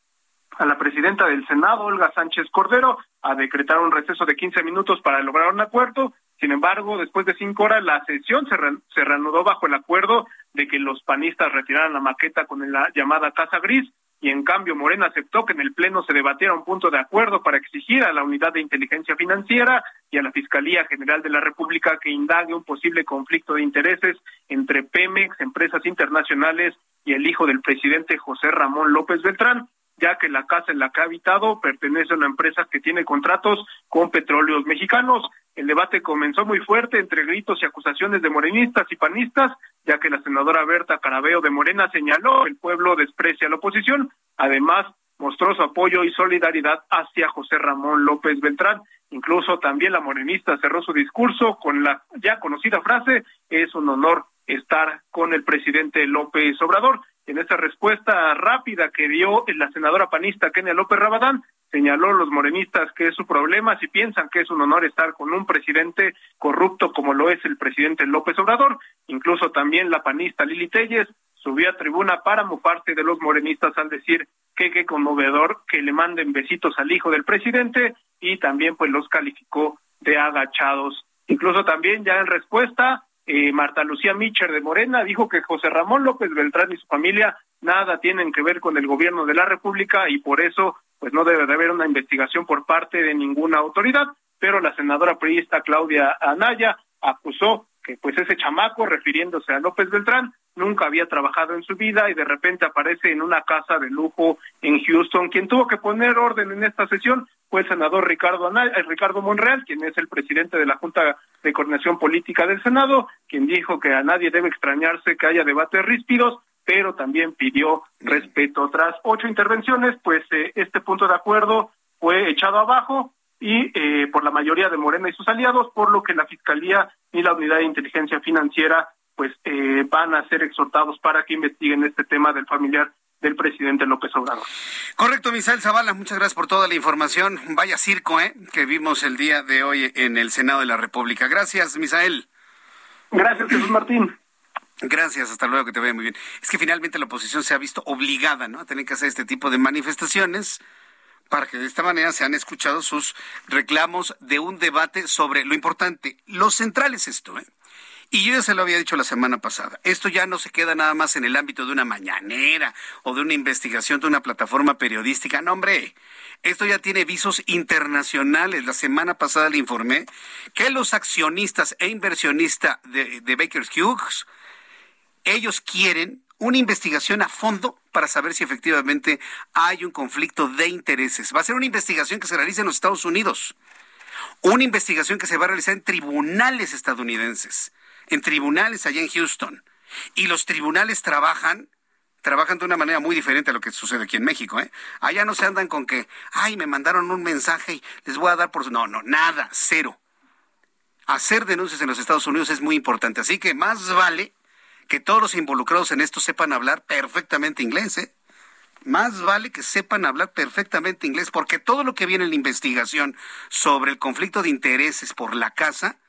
a la presidenta del Senado, Olga Sánchez Cordero, a decretar un receso de 15 minutos para lograr un acuerdo. Sin embargo, después de cinco horas, la sesión se, se reanudó bajo el acuerdo de que los panistas retiraran la maqueta con la llamada Casa Gris y en cambio Morena aceptó que en el Pleno se debatiera un punto de acuerdo para exigir a la Unidad de Inteligencia Financiera y a la Fiscalía General de la República que indague un posible conflicto de intereses entre Pemex, empresas internacionales y el hijo del presidente José Ramón López Beltrán, ya que la casa en la que ha habitado pertenece a una empresa que tiene contratos con petróleos mexicanos. El debate comenzó muy fuerte entre gritos y acusaciones de morenistas y panistas, ya que la senadora Berta Carabeo de Morena señaló el pueblo desprecia a la oposición. Además, mostró su apoyo y solidaridad hacia José Ramón López Beltrán. Incluso también la morenista cerró su discurso con la ya conocida frase, es un honor estar con el presidente López Obrador. En esta respuesta rápida que dio la senadora panista Kenia López Rabadán, señaló los morenistas que es su problema si piensan que es un honor estar con un presidente corrupto como lo es el presidente López Obrador. Incluso también la panista Lili Telles subió a tribuna para mofarse de los morenistas al decir que qué conmovedor que le manden besitos al hijo del presidente y también pues los calificó de agachados. Incluso también ya en respuesta eh, Marta Lucía Micher de Morena dijo que José Ramón López Beltrán y su familia nada tienen que ver con el gobierno de la República y por eso pues no debe de haber una investigación por parte de ninguna autoridad, pero la senadora priista Claudia Anaya acusó que pues ese chamaco, refiriéndose a López Beltrán, nunca había trabajado en su vida y de repente aparece en una casa de lujo en Houston. Quien tuvo que poner orden en esta sesión fue el senador Ricardo, eh, Ricardo Monreal, quien es el presidente de la Junta de Coordinación Política del Senado, quien dijo que a nadie debe extrañarse que haya debates ríspidos, pero también pidió respeto. Tras ocho intervenciones, pues eh, este punto de acuerdo fue echado abajo y eh, por la mayoría de Morena y sus aliados, por lo que la Fiscalía y la Unidad de Inteligencia Financiera pues eh, van a ser exhortados para que investiguen este tema del familiar del presidente López Obrador. Correcto, Misael Zavala, muchas gracias por toda la información. Vaya circo, ¿eh? Que vimos el día de hoy en el Senado de la República. Gracias, Misael. Gracias, Jesús Martín. Gracias, hasta luego, que te vaya muy bien. Es que finalmente la oposición se ha visto obligada, ¿no? A tener que hacer este tipo de manifestaciones para que de esta manera se han escuchado sus reclamos de un debate sobre lo importante. Lo central es esto, ¿eh? Y yo ya se lo había dicho la semana pasada. Esto ya no se queda nada más en el ámbito de una mañanera o de una investigación de una plataforma periodística. No, hombre, esto ya tiene visos internacionales. La semana pasada le informé que los accionistas e inversionistas de, de Baker Hughes, ellos quieren una investigación a fondo para saber si efectivamente hay un conflicto de intereses. Va a ser una investigación que se realice en los Estados Unidos. Una investigación que se va a realizar en tribunales estadounidenses, en tribunales allá en Houston. Y los tribunales trabajan trabajan de una manera muy diferente a lo que sucede aquí en México, ¿eh? Allá no se andan con que, ay, me mandaron un mensaje y les voy a dar por... No, no, nada, cero. Hacer denuncias en los Estados Unidos es muy importante, así que más vale que todos los involucrados en esto sepan hablar perfectamente inglés, ¿eh? Más vale que sepan hablar perfectamente inglés, porque todo lo que viene en la investigación sobre el conflicto de intereses por la casa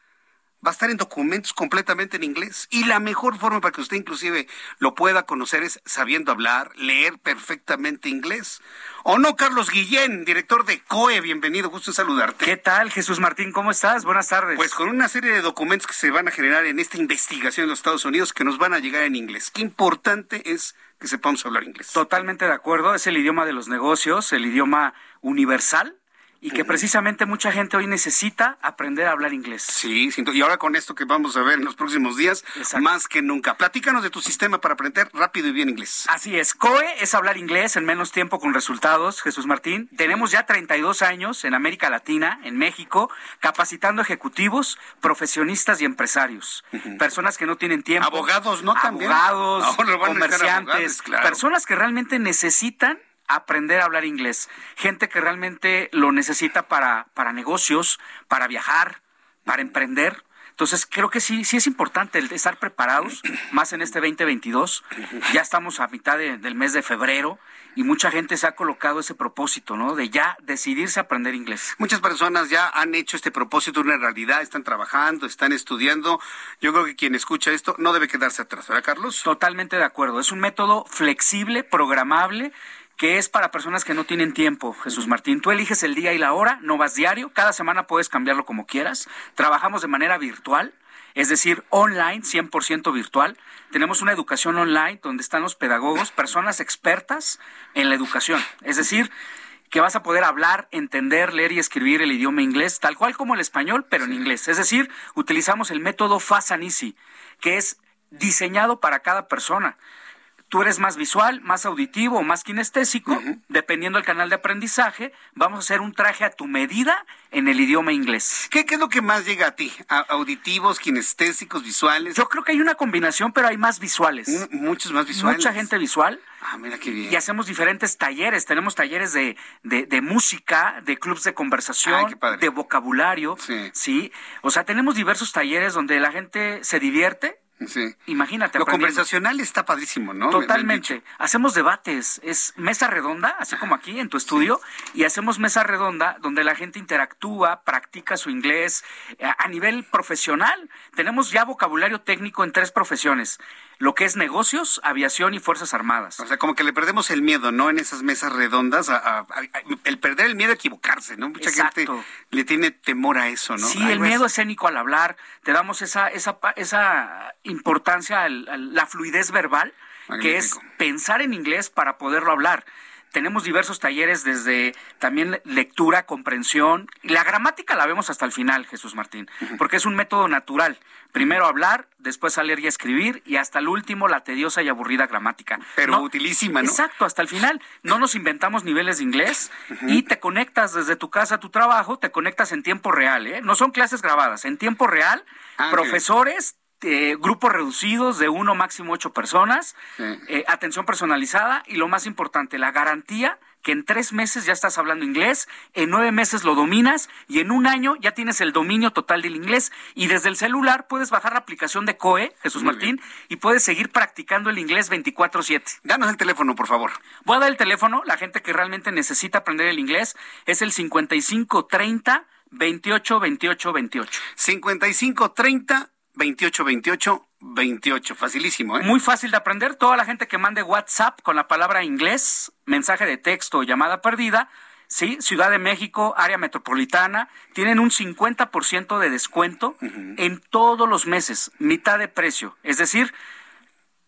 va a estar en documentos completamente en inglés. Y la mejor forma para que usted inclusive lo pueda conocer es sabiendo hablar, leer perfectamente inglés. ¿O no, Carlos Guillén, director de COE? Bienvenido, gusto en saludarte. ¿Qué tal, Jesús Martín? ¿Cómo estás? Buenas tardes. Pues con una serie de documentos que se van a generar en esta investigación en los Estados Unidos que nos van a llegar en inglés. Qué importante es que sepamos hablar inglés. Totalmente de acuerdo, es el idioma de los negocios, el idioma universal y que precisamente mucha gente hoy necesita aprender a hablar inglés. Sí, y ahora con esto que vamos a ver en los próximos días, más que nunca. Platícanos de tu sistema para aprender rápido y bien inglés. Así es, COE es hablar inglés en menos tiempo con resultados, Jesús Martín. Tenemos ya 32 años en América Latina, en México, capacitando ejecutivos, profesionistas y empresarios. Personas que no tienen tiempo. Abogados, ¿no? También. Abogados, comerciantes, personas que realmente necesitan aprender a hablar inglés. Gente que realmente lo necesita para, para negocios, para viajar, para emprender. Entonces, creo que sí, sí es importante el estar preparados, más en este 2022. Ya estamos a mitad del mes de febrero y mucha gente se ha colocado ese propósito, ¿no? De ya decidirse a aprender inglés. Muchas personas ya han hecho este propósito una realidad, están trabajando, están estudiando. Yo creo que quien escucha esto no debe quedarse atrás, ¿verdad, Carlos? Totalmente de acuerdo. Es un método flexible, programable que es para personas que no tienen tiempo, Jesús Martín. Tú eliges el día y la hora, no vas diario, cada semana puedes cambiarlo como quieras. Trabajamos de manera virtual, es decir, online, 100% virtual. Tenemos una educación online donde están los pedagogos, personas expertas en la educación. Es decir, que vas a poder hablar, entender, leer y escribir el idioma inglés, tal cual como el español, pero en inglés. Es decir, utilizamos el método Fast and Easy, que es diseñado para cada persona tú eres más visual, más auditivo o más kinestésico, dependiendo del canal de aprendizaje, vamos a hacer un traje a tu medida en el idioma inglés. ¿Qué, es lo que más llega a ti? ¿Auditivos, kinestésicos, visuales? Yo creo que hay una combinación, pero hay más visuales. muchos más visuales. Mucha gente visual. Ah, mira qué bien. Y hacemos diferentes talleres. Tenemos talleres de, de, música, de clubs de conversación, de vocabulario. Sí. sí. O sea, tenemos diversos talleres donde la gente se divierte Sí. Imagínate. Lo conversacional está padrísimo, ¿no? Totalmente. Hacemos debates, es mesa redonda, así como aquí en tu estudio, y hacemos mesa redonda donde la gente interactúa, practica su inglés a nivel profesional. Tenemos ya vocabulario técnico en tres profesiones lo que es negocios, aviación y Fuerzas Armadas. O sea, como que le perdemos el miedo, ¿no? En esas mesas redondas, el perder el miedo a equivocarse, ¿no? Mucha gente le tiene temor a eso, ¿no? Sí, el miedo escénico al hablar, te damos esa, esa, esa importancia a la fluidez verbal, que es pensar en inglés para poderlo hablar tenemos diversos talleres desde también lectura, comprensión. La gramática la vemos hasta el final, Jesús Martín, porque es un método natural. Primero hablar, después a leer y escribir y hasta el último la tediosa y aburrida gramática. Pero utilísima, ¿no? Exacto, hasta el final. No nos inventamos niveles de inglés y te conectas desde tu casa a tu trabajo, te conectas en tiempo real, ¿eh? No son clases grabadas, en tiempo real, ah, profesores eh, grupos reducidos de uno máximo ocho personas, eh, atención personalizada y lo más importante, la garantía que en tres meses ya estás hablando inglés, en nueve meses lo dominas y en un año ya tienes el dominio total del inglés y desde el celular puedes bajar la aplicación de COE, Jesús Martín, y puedes seguir practicando el inglés 24/7. Danos el teléfono, por favor. Voy a dar el teléfono, la gente que realmente necesita aprender el inglés es el 5530 28 28 28. 5530 28 28 28. Facilísimo, ¿eh? Muy fácil de aprender. Toda la gente que mande WhatsApp con la palabra inglés, mensaje de texto o llamada perdida, Sí, Ciudad de México, área metropolitana, tienen un 50% de descuento en todos los meses, mitad de precio. Es decir,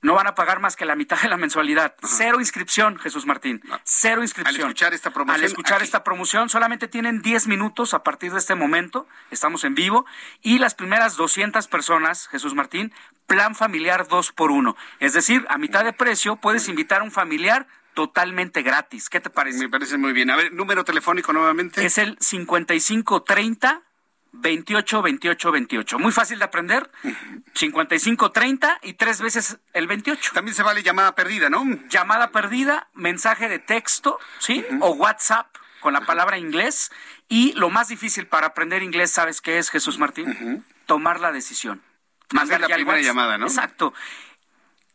no van a pagar más que la mitad de la mensualidad. Cero inscripción, Jesús Martín. Cero inscripción. Al escuchar esta promoción. Al escuchar esta promoción, solamente tienen 10 minutos a partir de este momento. Estamos en vivo. Y las primeras 200 personas, Jesús Martín, plan familiar 2 por 1. Es decir, a mitad de precio puedes invitar a un familiar totalmente gratis. ¿Qué te parece? Me parece muy bien. A ver, número telefónico nuevamente. Es el 5530 28 28 28. Muy fácil de aprender. 55 30 y tres veces el 28. También se vale llamada perdida, ¿no? Llamada perdida, mensaje de texto, ¿sí? O WhatsApp con la palabra inglés. Y lo más difícil para aprender inglés, ¿sabes qué es, Jesús Martín? Tomar la decisión. Mandar la primera llamada, ¿no? Exacto.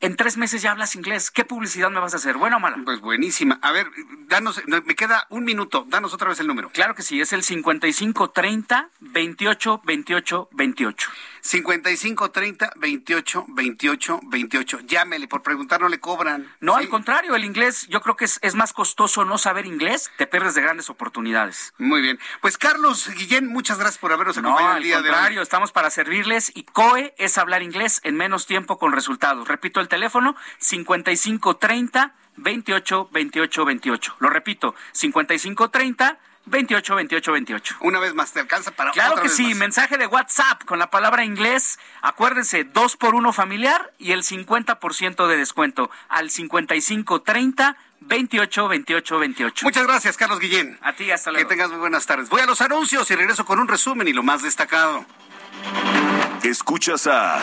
En tres meses ya hablas inglés. ¿Qué publicidad me vas a hacer? ¿Buena o mala? Pues buenísima. A ver, danos, me queda un minuto. Danos otra vez el número. Claro que sí, es el 5530 28 28 28. 5530 28 28 28. Llámele, por preguntar no le cobran. No, al contrario, el inglés, yo creo que es, es, más costoso no saber inglés, te pierdes de grandes oportunidades. Muy bien. Pues Carlos Guillén, muchas gracias por habernos acompañado no, el día de hoy. Al contrario, estamos para servirles y COE es hablar inglés en menos tiempo con resultados. Repito el teléfono, 5530 28 28 28. Lo repito, 5530 28 28 28. Una vez más, ¿te alcanza para Claro otra que vez sí, más? mensaje de WhatsApp con la palabra inglés. Acuérdense, dos por uno familiar y el 50% de descuento al 5530 28 28 28. Muchas gracias, Carlos Guillén. A ti, hasta luego. Que tengas muy buenas tardes. Voy a los anuncios y regreso con un resumen y lo más destacado. Escuchas a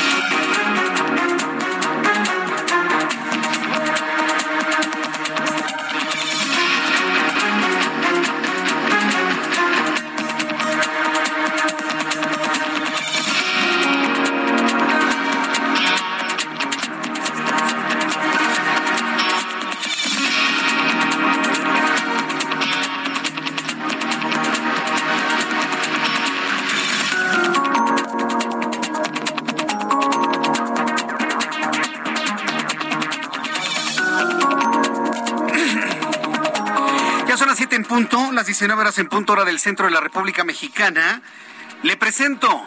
19 horas en punto hora del centro de la República Mexicana. Le presento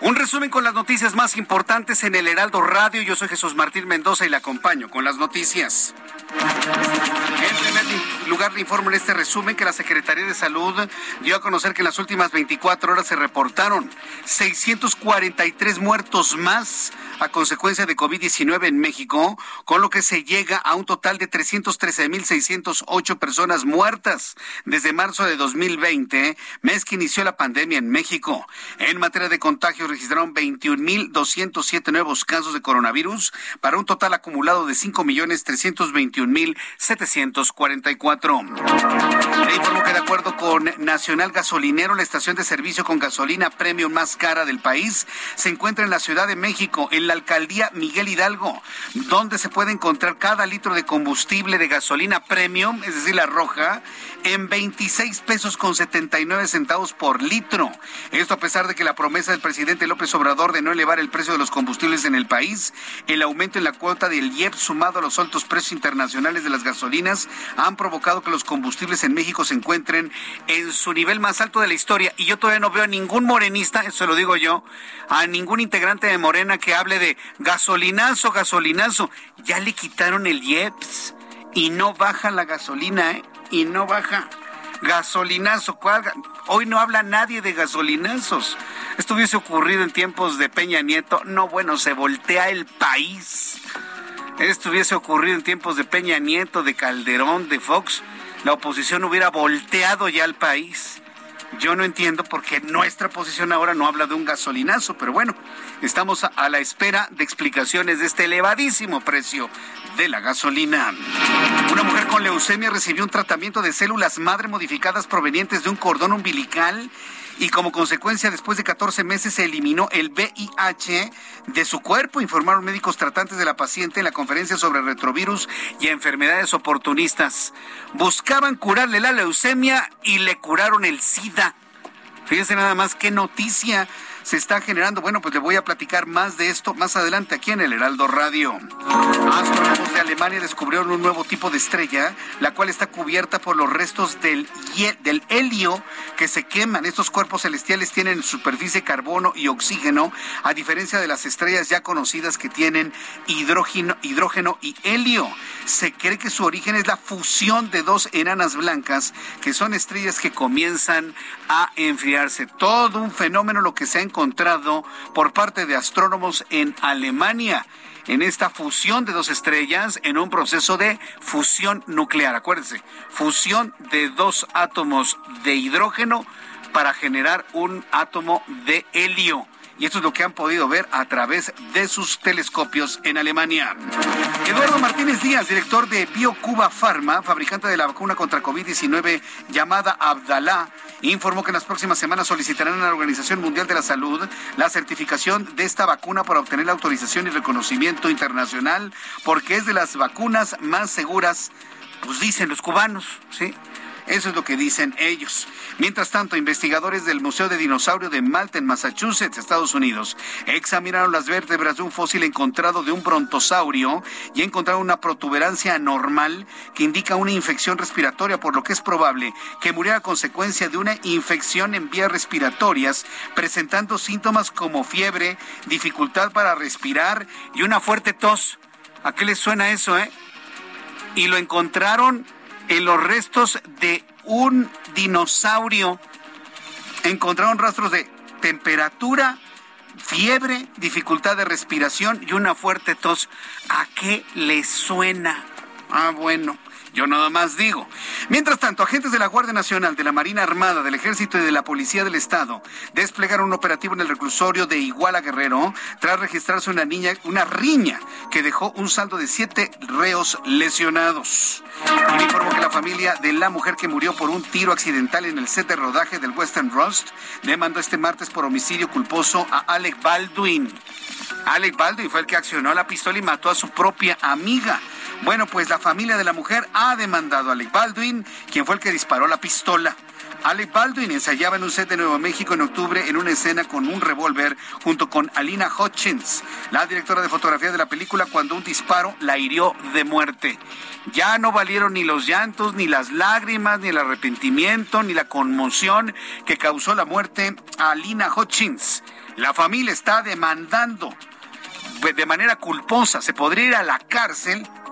un resumen con las noticias más importantes en el Heraldo Radio. Yo soy Jesús Martín Mendoza y le acompaño con las noticias. En primer lugar, le informo en este resumen que la Secretaría de Salud dio a conocer que en las últimas 24 horas se reportaron 643 muertos más a consecuencia de COVID-19 en México, con lo que se llega a un total de 313.608 personas muertas desde marzo de 2020, mes que inició la pandemia en México. En materia de contagio registraron 21.207 nuevos casos de coronavirus para un total acumulado de 5.321.744. Le informo que de acuerdo con Nacional Gasolinero, la estación de servicio con gasolina premium más cara del país se encuentra en la Ciudad de México, en la alcaldía Miguel Hidalgo, donde se puede encontrar cada litro de combustible de gasolina premium, es decir, la roja, en 26 pesos con 79 centavos por litro. Esto a pesar de que la promesa del presidente López Obrador de no elevar el precio de los combustibles en el país, el aumento en la cuota del IEP sumado a los altos precios internacionales de las gasolinas han provocado que los combustibles en México se encuentren en su nivel más alto de la historia. Y yo todavía no veo a ningún morenista, eso lo digo yo, a ningún integrante de Morena que hable de gasolinazo, gasolinazo. Ya le quitaron el IEPS y no baja la gasolina, ¿eh? Y no baja. Gasolinazo, ¿cuál? Hoy no habla nadie de gasolinazos. Esto hubiese ocurrido en tiempos de Peña Nieto. No, bueno, se voltea el país. Esto hubiese ocurrido en tiempos de Peña Nieto, de Calderón, de Fox. La oposición hubiera volteado ya al país. Yo no entiendo por qué nuestra posición ahora no habla de un gasolinazo, pero bueno, estamos a, la espera de explicaciones de este elevadísimo precio de la gasolina. Una mujer con leucemia recibió un tratamiento de células madre modificadas provenientes de un cordón umbilical y como consecuencia después de 14 meses se eliminó el VIH de su cuerpo, informaron médicos tratantes de la paciente en la conferencia sobre retrovirus y enfermedades oportunistas. Buscaban curarle la leucemia y le curaron el SIDA. Fíjense nada más qué noticia se está generando. Bueno, pues le voy a platicar más de esto más adelante aquí en el Heraldo Radio. Astrónomos de Alemania descubrieron un nuevo tipo de estrella, la cual está cubierta por los restos del, del helio que se queman. Estos cuerpos celestiales tienen superficie carbono y oxígeno, a diferencia de las estrellas ya conocidas que tienen hidrógeno, hidrógeno y helio. Se cree que su origen es la fusión de dos enanas blancas, que son estrellas que comienzan a enfriarse. Todo un fenómeno lo que se ha encontrado por parte de astrónomos en Alemania en esta fusión de dos estrellas en un proceso de fusión nuclear. Acuérdense, fusión de dos átomos de hidrógeno para generar un átomo de helio y esto es lo que han podido ver a través de sus telescopios en Alemania. Eduardo Martínez Díaz, director de BioCuba Pharma, fabricante de la vacuna contra COVID-19 llamada Abdalá, informó que en las próximas semanas solicitarán a la Organización Mundial de la Salud la certificación de esta vacuna para obtener la autorización y reconocimiento internacional porque es de las vacunas más seguras, pues dicen los cubanos, ¿sí? Eso es lo que dicen ellos. Mientras tanto, investigadores del Museo de Dinosaurio de Malta, en Massachusetts, Estados Unidos, examinaron las vértebras de un fósil encontrado de un brontosaurio y encontraron una protuberancia anormal que indica una infección respiratoria, por lo que es probable que muriera a consecuencia de una infección en vías respiratorias, presentando síntomas como fiebre, dificultad para respirar y una fuerte tos. ¿A qué les suena eso, eh? Y lo encontraron en los restos de un dinosaurio. Encontraron rastros de temperatura, fiebre, dificultad de respiración y una fuerte tos. ¿A qué le suena? Ah, bueno. Yo nada más digo. Mientras tanto, agentes de la Guardia Nacional, de la Marina Armada, del Ejército y de la Policía del Estado desplegaron un operativo en el reclusorio de Iguala Guerrero tras registrarse una niña, una riña que dejó un saldo de siete reos lesionados. Y informó que la familia de la mujer que murió por un tiro accidental en el set de rodaje del Western Rust demandó este martes por homicidio culposo a Alec Baldwin. Alec Baldwin fue el que accionó la pistola y mató a su propia amiga. Bueno, pues la familia de la mujer ha demandado a Alec Baldwin, quien fue el que disparó la pistola. Alec Baldwin ensayaba en un set de Nuevo México en octubre en una escena con un revólver junto con Alina Hutchins, la directora de fotografía de la película, cuando un disparo la hirió de muerte. Ya no valieron ni los llantos, ni las lágrimas, ni el arrepentimiento, ni la conmoción que causó la muerte a Alina Hutchins. La familia está demandando de manera culposa, se podría ir a la cárcel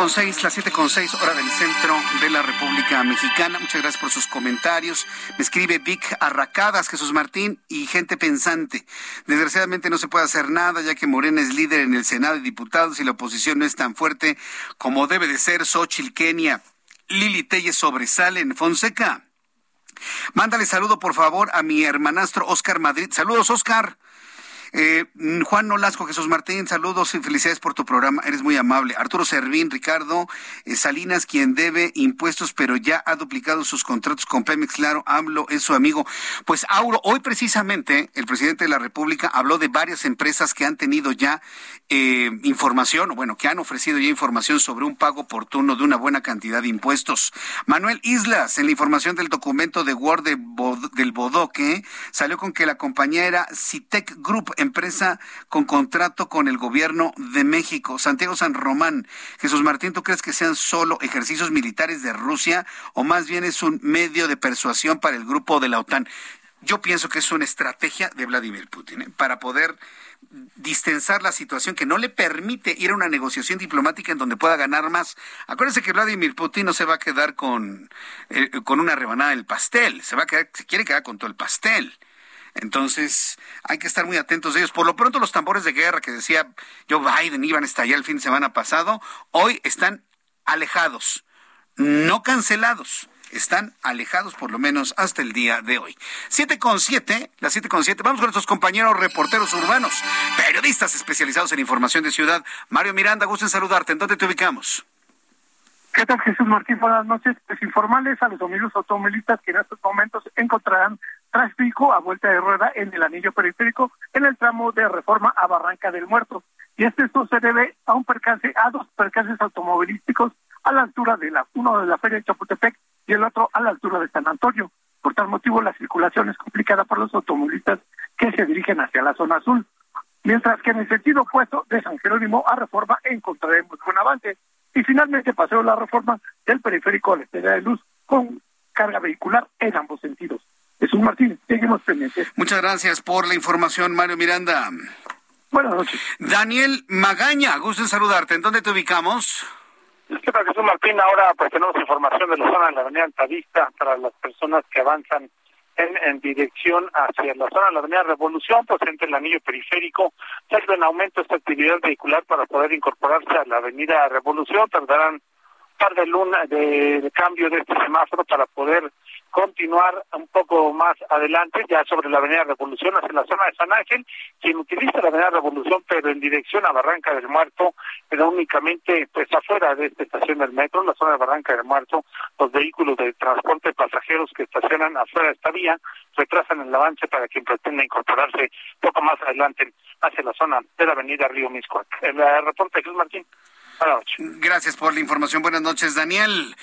Con seis, las siete con seis, hora del centro de la República Mexicana. Muchas gracias por sus comentarios. Me escribe Vic Arracadas, Jesús Martín y gente pensante. Desgraciadamente no se puede hacer nada, ya que Morena es líder en el Senado de Diputados y la oposición no es tan fuerte como debe de ser. Xochitl Kenia, Lili Telles sobresale en Fonseca. Mándale saludo, por favor, a mi hermanastro Oscar Madrid. Saludos, Oscar. Eh, Juan Nolasco, Jesús Martín, saludos y felicidades por tu programa, eres muy amable. Arturo Servín, Ricardo eh, Salinas, quien debe impuestos, pero ya ha duplicado sus contratos con Pemex, claro, AMLO es su amigo. Pues Auro, hoy precisamente el presidente de la República habló de varias empresas que han tenido ya eh, información, bueno, que han ofrecido ya información sobre un pago oportuno de una buena cantidad de impuestos. Manuel Islas, en la información del documento de Word del Bodoque, salió con que la compañía era Citec Group, empresa con contrato con el gobierno de México. Santiago San Román, Jesús Martín, ¿tú crees que sean solo ejercicios militares de Rusia o más bien es un medio de persuasión para el grupo de la OTAN? yo pienso que es una estrategia de Vladimir Putin ¿eh? para poder distensar la situación que no le permite ir a una negociación diplomática en donde pueda ganar más. Acuérdense que Vladimir Putin no se va a quedar con, eh, con una rebanada del pastel, se va a quedar, se quiere quedar con todo el pastel. Entonces, hay que estar muy atentos a ellos. Por lo pronto, los tambores de guerra que decía Joe Biden iban a estallar el fin de semana pasado, hoy están alejados, no cancelados están alejados por lo menos hasta el día de hoy. Siete con siete, las siete con siete. Vamos con nuestros compañeros reporteros urbanos, periodistas especializados en información de ciudad. Mario Miranda, gusto en saludarte. ¿En dónde te ubicamos? ¿Qué tal, Jesús Martín? Buenas noches. Pues informales a los amigos automovilistas que en estos momentos encontrarán tráfico a vuelta de rueda en el anillo periférico en el tramo de reforma a Barranca del Muerto. Y este esto se debe a un percance, a dos percances automovilísticos a la altura de la, uno de la Feria de Chapultepec y el otro a la altura de San Antonio. Por tal motivo, la circulación es complicada por los automovilistas que se dirigen hacia la zona azul. Mientras que en el sentido opuesto de San Jerónimo a Reforma encontraremos buen avance. Y finalmente paseo la reforma del periférico a la Estrella de Luz con carga vehicular en ambos sentidos. Jesús Martín, seguimos pendientes. Muchas gracias por la información, Mario Miranda. Buenas noches. Daniel Magaña, gusto en saludarte. ¿En dónde te ubicamos? ¿Qué tal, Jesús Martín? Ahora pues tenemos información de la zona de la avenida Altavista para las personas que avanzan en, en, dirección hacia la zona de la avenida Revolución, pues entre el anillo periférico, ya que en aumento esta actividad vehicular para poder incorporarse a la avenida Revolución, tardarán un par de luna de, de cambio de este semáforo para poder continuar un poco más adelante, ya sobre la Avenida Revolución hacia la zona de San Ángel, quien utiliza la Avenida Revolución pero en dirección a Barranca del Muerto, pero únicamente pues afuera de esta estación del metro, la zona de Barranca del Muerto, los vehículos de transporte de pasajeros que estacionan afuera de esta vía retrasan el avance para quien pretenda incorporarse poco más adelante hacia la zona de la Avenida Río Misco. El reporte Jesús Martín. Gracias por la información. Buenas noches, Daniel.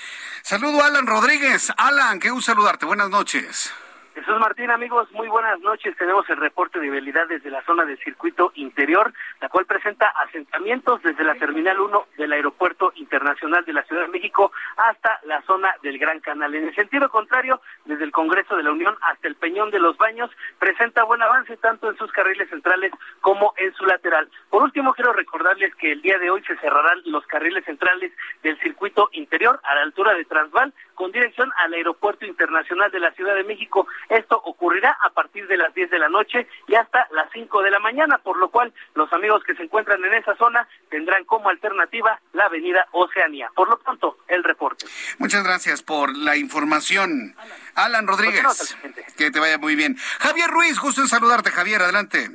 Saludo a Alan Rodríguez. Alan, qué gusto saludarte. Buenas noches. Jesús Martín, amigos, muy buenas noches. Tenemos el reporte de vialidad desde la zona del circuito interior, la cual presenta asentamientos desde la Terminal 1 del Aeropuerto Internacional de la Ciudad de México hasta la zona del Gran Canal. En el sentido contrario, desde el Congreso de la Unión hasta el Peñón de los Baños, presenta buen avance tanto en sus carriles centrales como en su lateral. Por último, quiero recordarles que el día de hoy se cerrarán los carriles centrales del circuito interior a la altura de Transval con dirección al Aeropuerto Internacional de la Ciudad de México. Esto ocurrirá a partir de las 10 de la noche y hasta las 5 de la mañana, por lo cual los amigos que se encuentran en esa zona tendrán como alternativa la avenida Oceanía. Por lo pronto, el reporte. Muchas gracias por la información. Alan, Rodríguez, que te vaya muy bien. Javier Ruiz, gusto en saludarte, Javier, adelante.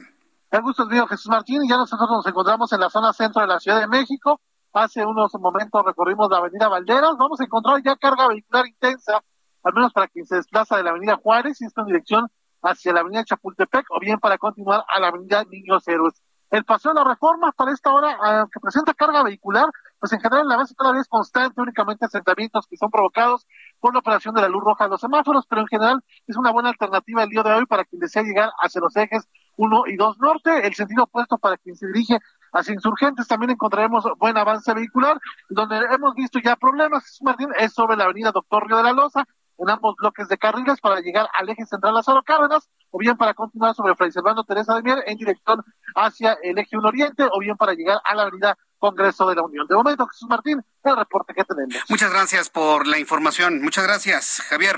El gusto es mío, Jesús Martín, y ya nosotros nos encontramos en la zona centro de la Ciudad de México. Hace unos momentos recorrimos la avenida Valderas, vamos a encontrar ya carga vehicular intensa al menos para quien se desplaza de la avenida Juárez y está en dirección hacia la avenida Chapultepec o bien para continuar a la avenida Niños Héroes. El paseo de la reforma para esta hora, que presenta carga vehicular, pues en general la base todavía es constante, únicamente asentamientos que son provocados por la operación de la luz roja de los semáforos, pero en general es una buena alternativa el día de hoy para quien desea llegar hacia los ejes 1 y 2 norte, el sentido opuesto para quien se dirige hacia insurgentes también encontraremos buen avance vehicular, donde hemos visto ya problemas, Martín, es sobre la avenida Doctor Río de la Loza, en ambos bloques de carriles para llegar al eje central Lázaro Cárdenas, o bien para continuar sobre Fray Servando Teresa de Mier en dirección hacia el eje 1 Oriente, o bien para llegar a la avenida Congreso de la Unión. De momento, Jesús Martín, el reporte que tenemos. Muchas gracias por la información. Muchas gracias, Javier.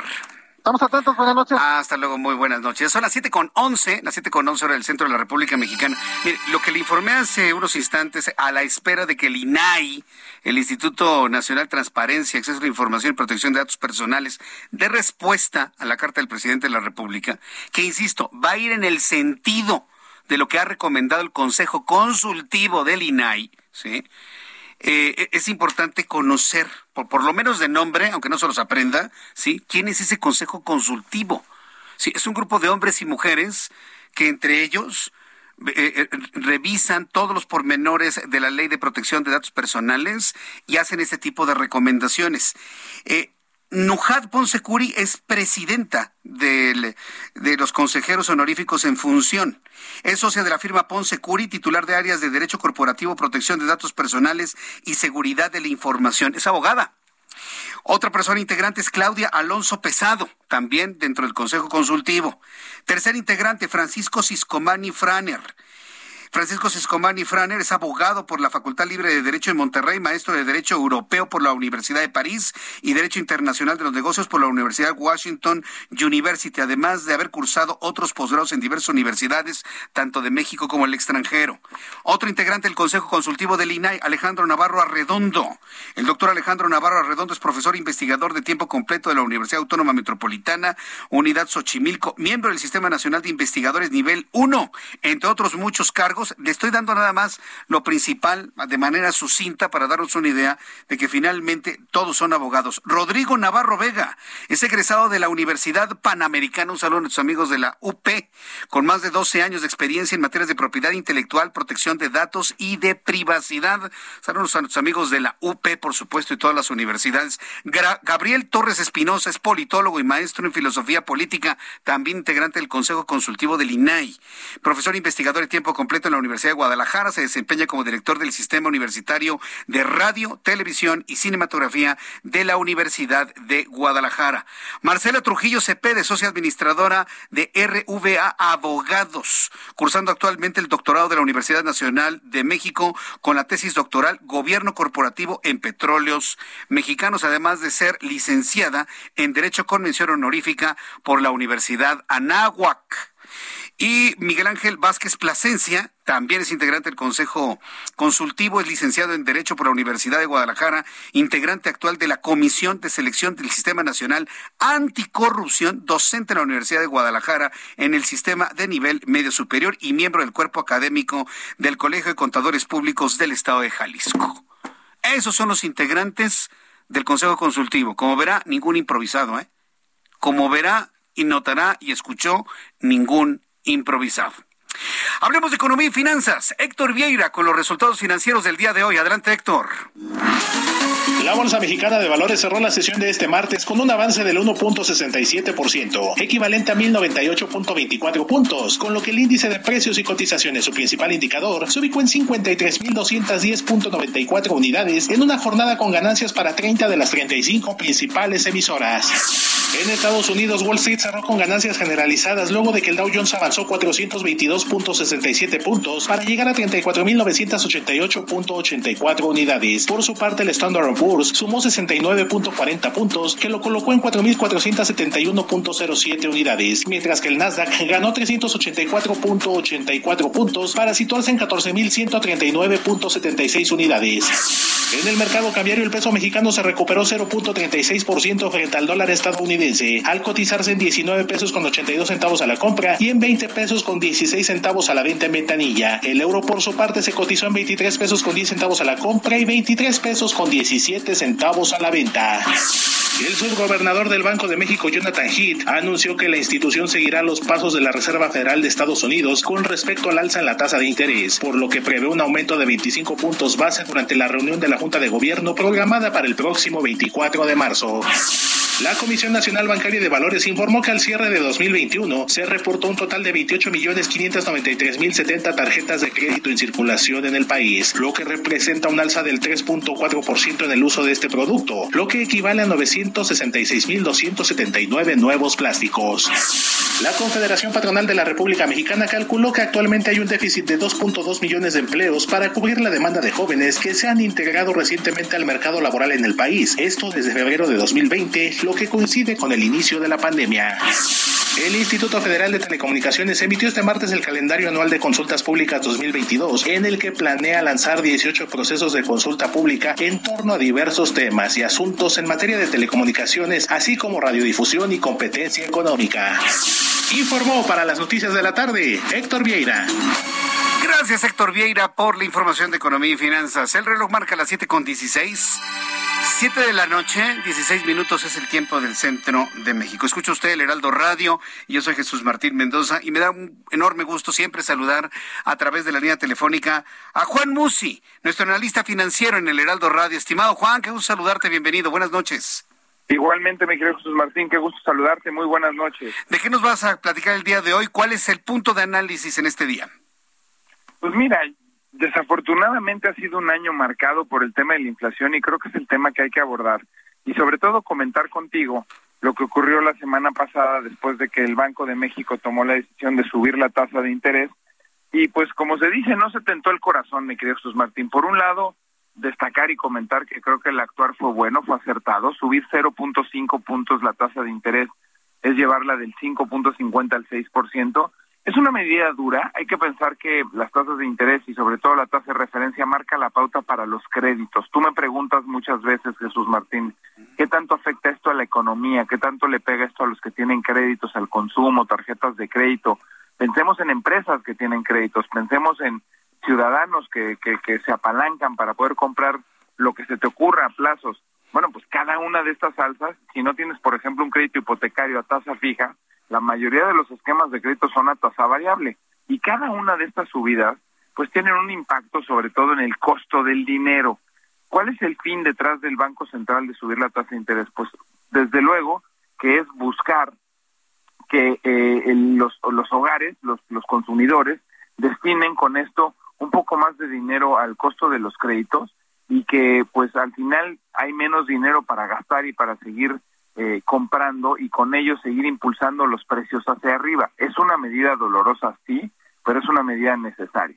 Estamos atentos, buenas noches. Hasta luego, muy buenas noches. Son las siete con once, las siete con once hora del centro de la República Mexicana. Mire, lo que le informé hace unos instantes, a la espera de que el INAI, el Instituto Nacional de Transparencia, Acceso a la Información y Protección de Datos Personales, dé respuesta a la carta del presidente de la República, que insisto, va a ir en el sentido de lo que ha recomendado el Consejo Consultivo del INAI, ¿sí? Eh, es importante conocer, por, por lo menos de nombre, aunque no se los aprenda, ¿sí? ¿Quién es ese consejo consultivo? Sí, es un grupo de hombres y mujeres que entre ellos eh, eh, revisan todos los pormenores de la ley de protección de datos personales y hacen este tipo de recomendaciones. Eh, Nujad Ponsecuri es presidenta del, de los consejeros honoríficos en función. Es socia de la firma Ponsecuri, titular de áreas de Derecho Corporativo, Protección de Datos Personales y Seguridad de la Información. Es abogada. Otra persona integrante es Claudia Alonso Pesado, también dentro del Consejo Consultivo. Tercer integrante, Francisco Ciscomani Franer. Francisco Ciscomani Franer es abogado por la Facultad Libre de Derecho en Monterrey, maestro de Derecho Europeo por la Universidad de París y Derecho Internacional de los Negocios por la Universidad Washington University, además de haber cursado otros posgrados en diversas universidades, tanto de México como el extranjero. Otro integrante del Consejo Consultivo del INAI, Alejandro Navarro Arredondo. El doctor Alejandro Navarro Arredondo es profesor investigador de tiempo completo de la Universidad Autónoma Metropolitana, Unidad Xochimilco, miembro del Sistema Nacional de Investigadores nivel 1, entre otros muchos cargos le estoy dando nada más lo principal de manera sucinta para daros una idea de que finalmente todos son abogados. Rodrigo Navarro Vega es egresado de la Universidad Panamericana, un saludo a nuestros amigos de la UP, con más de 12 años de experiencia en materias de propiedad intelectual, protección de datos y de privacidad. Saludos a nuestros amigos de la UP, por supuesto, y todas las universidades. Gabriel Torres Espinosa es politólogo y maestro en filosofía política, también integrante del Consejo Consultivo del INAI, profesor investigador de tiempo completo en la Universidad de Guadalajara, se desempeña como director del Sistema Universitario de Radio, Televisión y Cinematografía de la Universidad de Guadalajara. Marcela Trujillo Cepede, socia administradora de RVA Abogados, cursando actualmente el doctorado de la Universidad Nacional de México con la tesis doctoral Gobierno Corporativo en Petróleos Mexicanos, además de ser licenciada en Derecho con mención honorífica por la Universidad Anáhuac. Y Miguel Ángel Vázquez Plasencia, también es integrante del Consejo Consultivo, es licenciado en Derecho por la Universidad de Guadalajara, integrante actual de la Comisión de Selección del Sistema Nacional Anticorrupción, docente en la Universidad de Guadalajara en el sistema de nivel medio superior y miembro del cuerpo académico del Colegio de Contadores Públicos del Estado de Jalisco. Esos son los integrantes del Consejo Consultivo. Como verá, ningún improvisado, ¿eh? Como verá y notará y escuchó, ningún improvisado. Hablemos de economía y finanzas. Héctor Vieira con los resultados financieros del día de hoy. Adelante, Héctor. La Bolsa Mexicana de Valores cerró la sesión de este martes con un avance del 1.67%, equivalente a 1098.24 puntos, con lo que el índice de precios y cotizaciones, su principal indicador, se ubicó en 53.210.94 unidades en una jornada con ganancias para 30 de las 35 principales emisoras. En Estados Unidos, Wall Street cerró con ganancias generalizadas luego de que el Dow Jones avanzó 422.67 puntos para llegar a 34.988.84 unidades. Por su parte, el Standard Poor's sumó 69.40 puntos, que lo colocó en 4.471.07 unidades, mientras que el Nasdaq ganó 384.84 puntos para situarse en 14.139.76 unidades. En el mercado cambiario el peso mexicano se recuperó 0.36% frente al dólar estadounidense, al cotizarse en 19 pesos con 82 centavos a la compra y en 20 pesos con 16 centavos a la venta en ventanilla. El euro por su parte se cotizó en 23 pesos con 10 centavos a la compra y 23 pesos con 17 centavos a la venta. El subgobernador del Banco de México, Jonathan Heath, anunció que la institución seguirá los pasos de la Reserva Federal de Estados Unidos con respecto al alza en la tasa de interés, por lo que prevé un aumento de 25 puntos base durante la reunión de la Junta de Gobierno programada para el próximo 24 de marzo. La Comisión Nacional Bancaria de Valores informó que al cierre de 2021 se reportó un total de 28.593.070 tarjetas de crédito en circulación en el país, lo que representa un alza del 3.4% en el uso de este producto, lo que equivale a 966.279 nuevos plásticos. La Confederación Patronal de la República Mexicana calculó que actualmente hay un déficit de 2.2 millones de empleos para cubrir la demanda de jóvenes que se han integrado recientemente al mercado laboral en el país, esto desde febrero de 2020 lo que coincide con el inicio de la pandemia. El Instituto Federal de Telecomunicaciones emitió este martes el calendario anual de consultas públicas 2022, en el que planea lanzar 18 procesos de consulta pública en torno a diversos temas y asuntos en materia de telecomunicaciones, así como radiodifusión y competencia económica. Informó para las noticias de la tarde Héctor Vieira. Gracias Héctor Vieira por la información de economía y finanzas. El reloj marca las 7 con 16. 7 de la noche, 16 minutos es el tiempo del centro de México. Escucha usted el Heraldo Radio yo soy Jesús Martín Mendoza y me da un enorme gusto siempre saludar a través de la línea telefónica a Juan Musi, nuestro analista financiero en el Heraldo Radio. Estimado Juan, qué gusto saludarte, bienvenido, buenas noches. Igualmente, mi querido Jesús Martín, qué gusto saludarte, muy buenas noches. ¿De qué nos vas a platicar el día de hoy? ¿Cuál es el punto de análisis en este día? Pues mira, Desafortunadamente ha sido un año marcado por el tema de la inflación y creo que es el tema que hay que abordar. y sobre todo comentar contigo lo que ocurrió la semana pasada después de que el Banco de México tomó la decisión de subir la tasa de interés y pues como se dice, no se tentó el corazón, mi querido Jesús Martín. Por un lado, destacar y comentar que creo que el actuar fue bueno, fue acertado. Subir 0.5 puntos la tasa de interés es llevarla del 5.50 al 6%. Es una medida dura. Hay que pensar que las tasas de interés y sobre todo la tasa de referencia marca la pauta para los créditos. Tú me preguntas muchas veces, Jesús Martín, ¿qué tanto afecta esto a la economía? ¿Qué tanto le pega esto a los que tienen créditos, al consumo, tarjetas de crédito? Pensemos en empresas que tienen créditos, pensemos en ciudadanos que, que, que se apalancan para poder comprar lo que se te ocurra a plazos. Bueno, pues cada una de estas alzas, si no tienes, por ejemplo, un crédito hipotecario a tasa fija, la mayoría de los esquemas de crédito son a tasa variable. Y cada una de estas subidas, pues tienen un impacto sobre todo en el costo del dinero. ¿Cuál es el fin detrás del Banco Central de subir la tasa de interés? Pues desde luego que es buscar que eh, los, los hogares, los, los consumidores, destinen con esto un poco más de dinero al costo de los créditos y que pues al final hay menos dinero para gastar y para seguir eh, comprando y con ello seguir impulsando los precios hacia arriba. Es una medida dolorosa, sí, pero es una medida necesaria.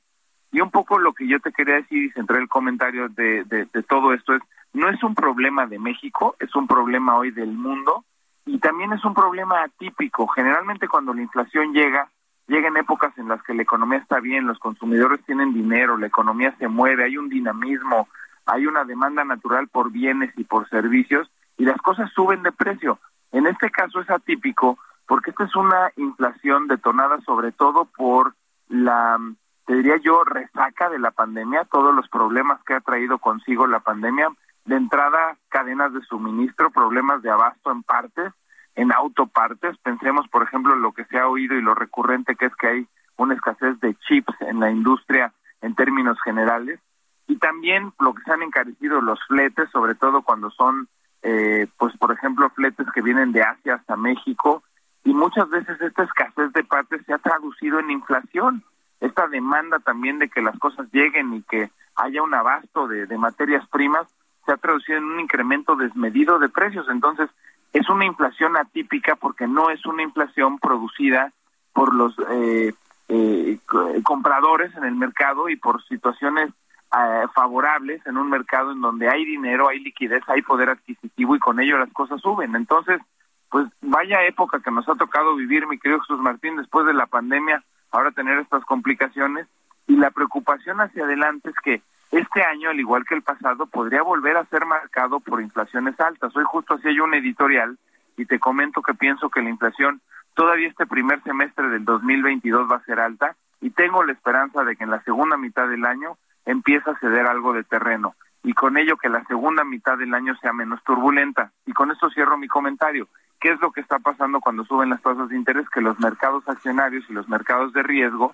Y un poco lo que yo te quería decir y centré el comentario de, de, de todo esto es, no es un problema de México, es un problema hoy del mundo y también es un problema atípico. Generalmente cuando la inflación llega, llega en épocas en las que la economía está bien, los consumidores tienen dinero, la economía se mueve, hay un dinamismo, hay una demanda natural por bienes y por servicios y las cosas suben de precio. En este caso es atípico porque esta es una inflación detonada sobre todo por la, te diría yo, resaca de la pandemia, todos los problemas que ha traído consigo la pandemia, de entrada cadenas de suministro, problemas de abasto en partes, en autopartes. Pensemos, por ejemplo, lo que se ha oído y lo recurrente que es que hay una escasez de chips en la industria en términos generales. Y también lo que se han encarecido los fletes, sobre todo cuando son, eh, pues, por ejemplo, fletes que vienen de Asia hasta México. Y muchas veces esta escasez de partes se ha traducido en inflación. Esta demanda también de que las cosas lleguen y que haya un abasto de, materias primas se ha traducido en un incremento desmedido de precios. Entonces, es una inflación atípica porque no es una inflación producida por los eh, eh, compradores en el mercado y por situaciones eh, favorables en un mercado en donde hay dinero, hay liquidez, hay poder adquisitivo y con ello las cosas suben. Entonces, pues vaya época que nos ha tocado vivir, mi querido Jesús Martín, después de la pandemia, ahora tener estas complicaciones y la preocupación hacia adelante es que este año, al igual que el pasado, podría volver a ser marcado por inflaciones altas. Hoy justo hacía yo un editorial y te comento que pienso que la inflación todavía este primer semestre del 2022 va a ser alta y tengo la esperanza de que en la segunda mitad del año empiece a ceder algo de terreno y con ello que la segunda mitad del año sea menos turbulenta. Y con esto cierro mi comentario. ¿Qué es lo que está pasando cuando suben las tasas de interés? Que los mercados accionarios y los mercados de riesgo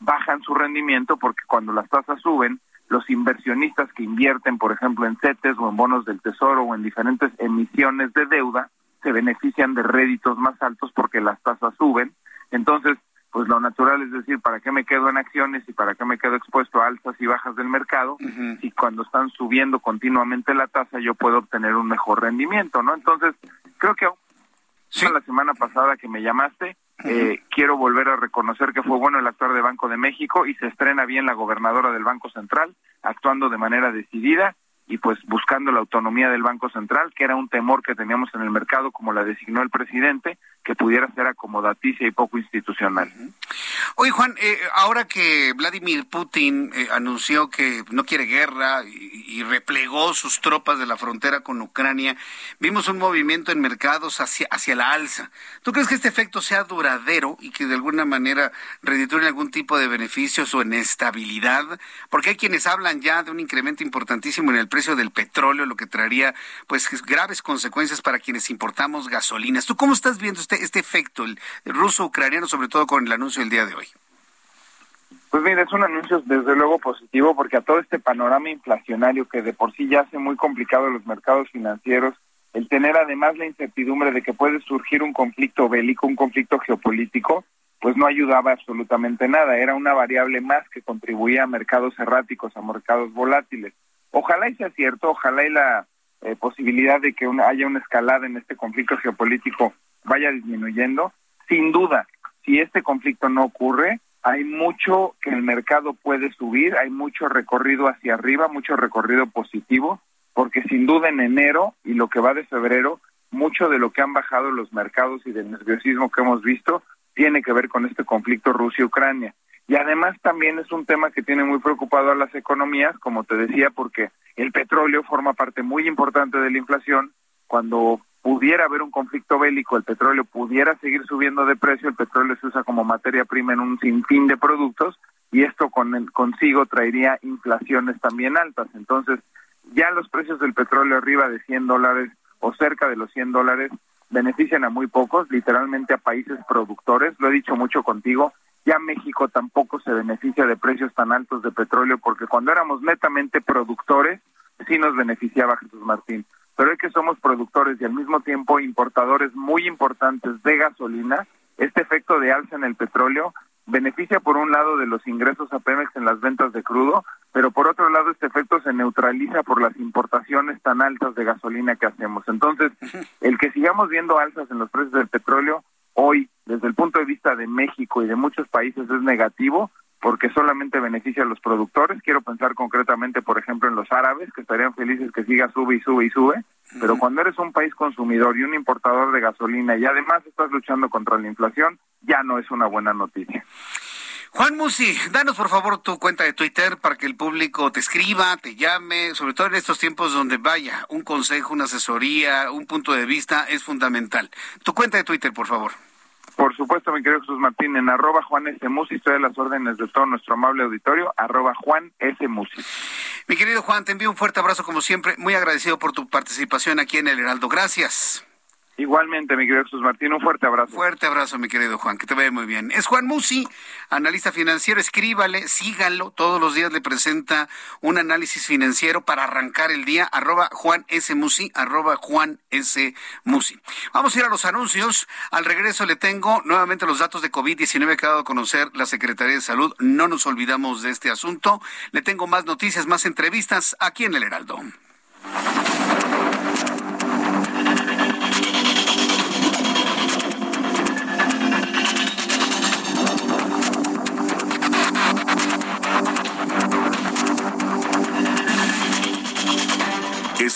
bajan su rendimiento porque cuando las tasas suben, los inversionistas que invierten, por ejemplo, en CETES o en bonos del Tesoro o en diferentes emisiones de deuda, se benefician de réditos más altos porque las tasas suben. Entonces, pues lo natural es decir, ¿para qué me quedo en acciones y para qué me quedo expuesto a altas y bajas del mercado? Si cuando están subiendo continuamente la tasa yo puedo obtener un mejor rendimiento, ¿no? Entonces, creo que la semana pasada que me llamaste, eh, quiero volver a reconocer que fue bueno el actuar de Banco de México y se estrena bien la gobernadora del Banco Central, actuando de manera decidida y pues buscando la autonomía del Banco Central, que era un temor que teníamos en el mercado, como la designó el presidente, que pudiera ser acomodaticia y poco institucional. Oye, Juan, eh, ahora que Vladimir Putin eh, anunció que no quiere guerra y, replegó sus tropas de la frontera con Ucrania, vimos un movimiento en mercados hacia, hacia la alza. ¿Tú crees que este efecto sea duradero y que de alguna manera reditúe algún tipo de beneficios o en estabilidad? Porque hay quienes hablan ya de un incremento importantísimo en el precio del petróleo, lo que traería pues graves consecuencias para quienes importamos gasolinas. ¿Tú cómo estás viendo este, este efecto, el ruso-ucraniano, sobre todo con el anuncio del día de hoy? Pues mira, es un anuncio desde luego positivo porque a todo este panorama inflacionario que de por sí ya hace muy complicado los mercados financieros, el tener además la incertidumbre de que puede surgir un conflicto bélico, un conflicto geopolítico, pues no ayudaba absolutamente nada. Era una variable más que contribuía a mercados erráticos, a mercados volátiles. Ojalá y sea cierto, ojalá y la eh, posibilidad de que haya una escalada en este conflicto geopolítico vaya disminuyendo. Sin duda, si este conflicto no ocurre, hay mucho que el mercado puede subir, hay mucho recorrido hacia arriba, mucho recorrido positivo, porque sin duda en enero y lo que va de febrero, mucho de lo que han bajado los mercados y del nerviosismo que hemos visto tiene que ver con este conflicto Rusia-Ucrania. Y además también es un tema que tiene muy preocupado a las economías, como te decía, porque el petróleo forma parte muy importante de la inflación. Cuando pudiera haber un conflicto bélico, el petróleo pudiera seguir subiendo de precio, el petróleo se usa como materia prima en un sinfín de productos y esto con, consigo traería inflaciones también altas. Entonces, ya los precios del petróleo arriba de 100 dólares o cerca de los 100 dólares benefician a muy pocos, literalmente a países productores. Lo he dicho mucho contigo, ya México tampoco se beneficia de precios tan altos de petróleo porque cuando éramos netamente productores, sí nos beneficiaba Jesús Martín pero es que somos productores y al mismo tiempo importadores muy importantes de gasolina, este efecto de alza en el petróleo beneficia por un lado de los ingresos a Pemex en las ventas de crudo, pero por otro lado este efecto se neutraliza por las importaciones tan altas de gasolina que hacemos. Entonces, el que sigamos viendo alzas en los precios del petróleo hoy, desde el punto de vista de México y de muchos países, es negativo, porque solamente beneficia a los productores. Quiero pensar concretamente, por ejemplo, en los árabes, que estarían felices que siga sube y sube y sube, pero cuando eres un país consumidor y un importador de gasolina y además estás luchando contra la inflación, ya no es una buena noticia. Juan Musi, danos por favor tu cuenta de Twitter para que el público te escriba, te llame, sobre todo en estos tiempos donde vaya, un consejo, una asesoría, un punto de vista es fundamental. Tu cuenta de Twitter, por favor. Por supuesto, mi querido Jesús Martín, en arroba Juan S. Musi, estoy a las órdenes de todo nuestro amable auditorio, arroba Juan S. Musi. Mi querido Juan, te envío un fuerte abrazo como siempre, muy agradecido por tu participación aquí en El Heraldo. Gracias. Igualmente, mi querido Jesús Martín, un fuerte abrazo. Fuerte abrazo, mi querido Juan, que te vaya muy bien. Es Juan Musi, analista financiero, escríbale, síganlo, todos los días le presenta un análisis financiero para arrancar el día, arroba Juan S. Musi, arroba Juan S. Musi. Vamos a ir a los anuncios, al regreso le tengo nuevamente los datos de COVID-19 que ha dado a conocer la Secretaría de Salud, no nos olvidamos de este asunto, le tengo más noticias, más entrevistas aquí en El Heraldo.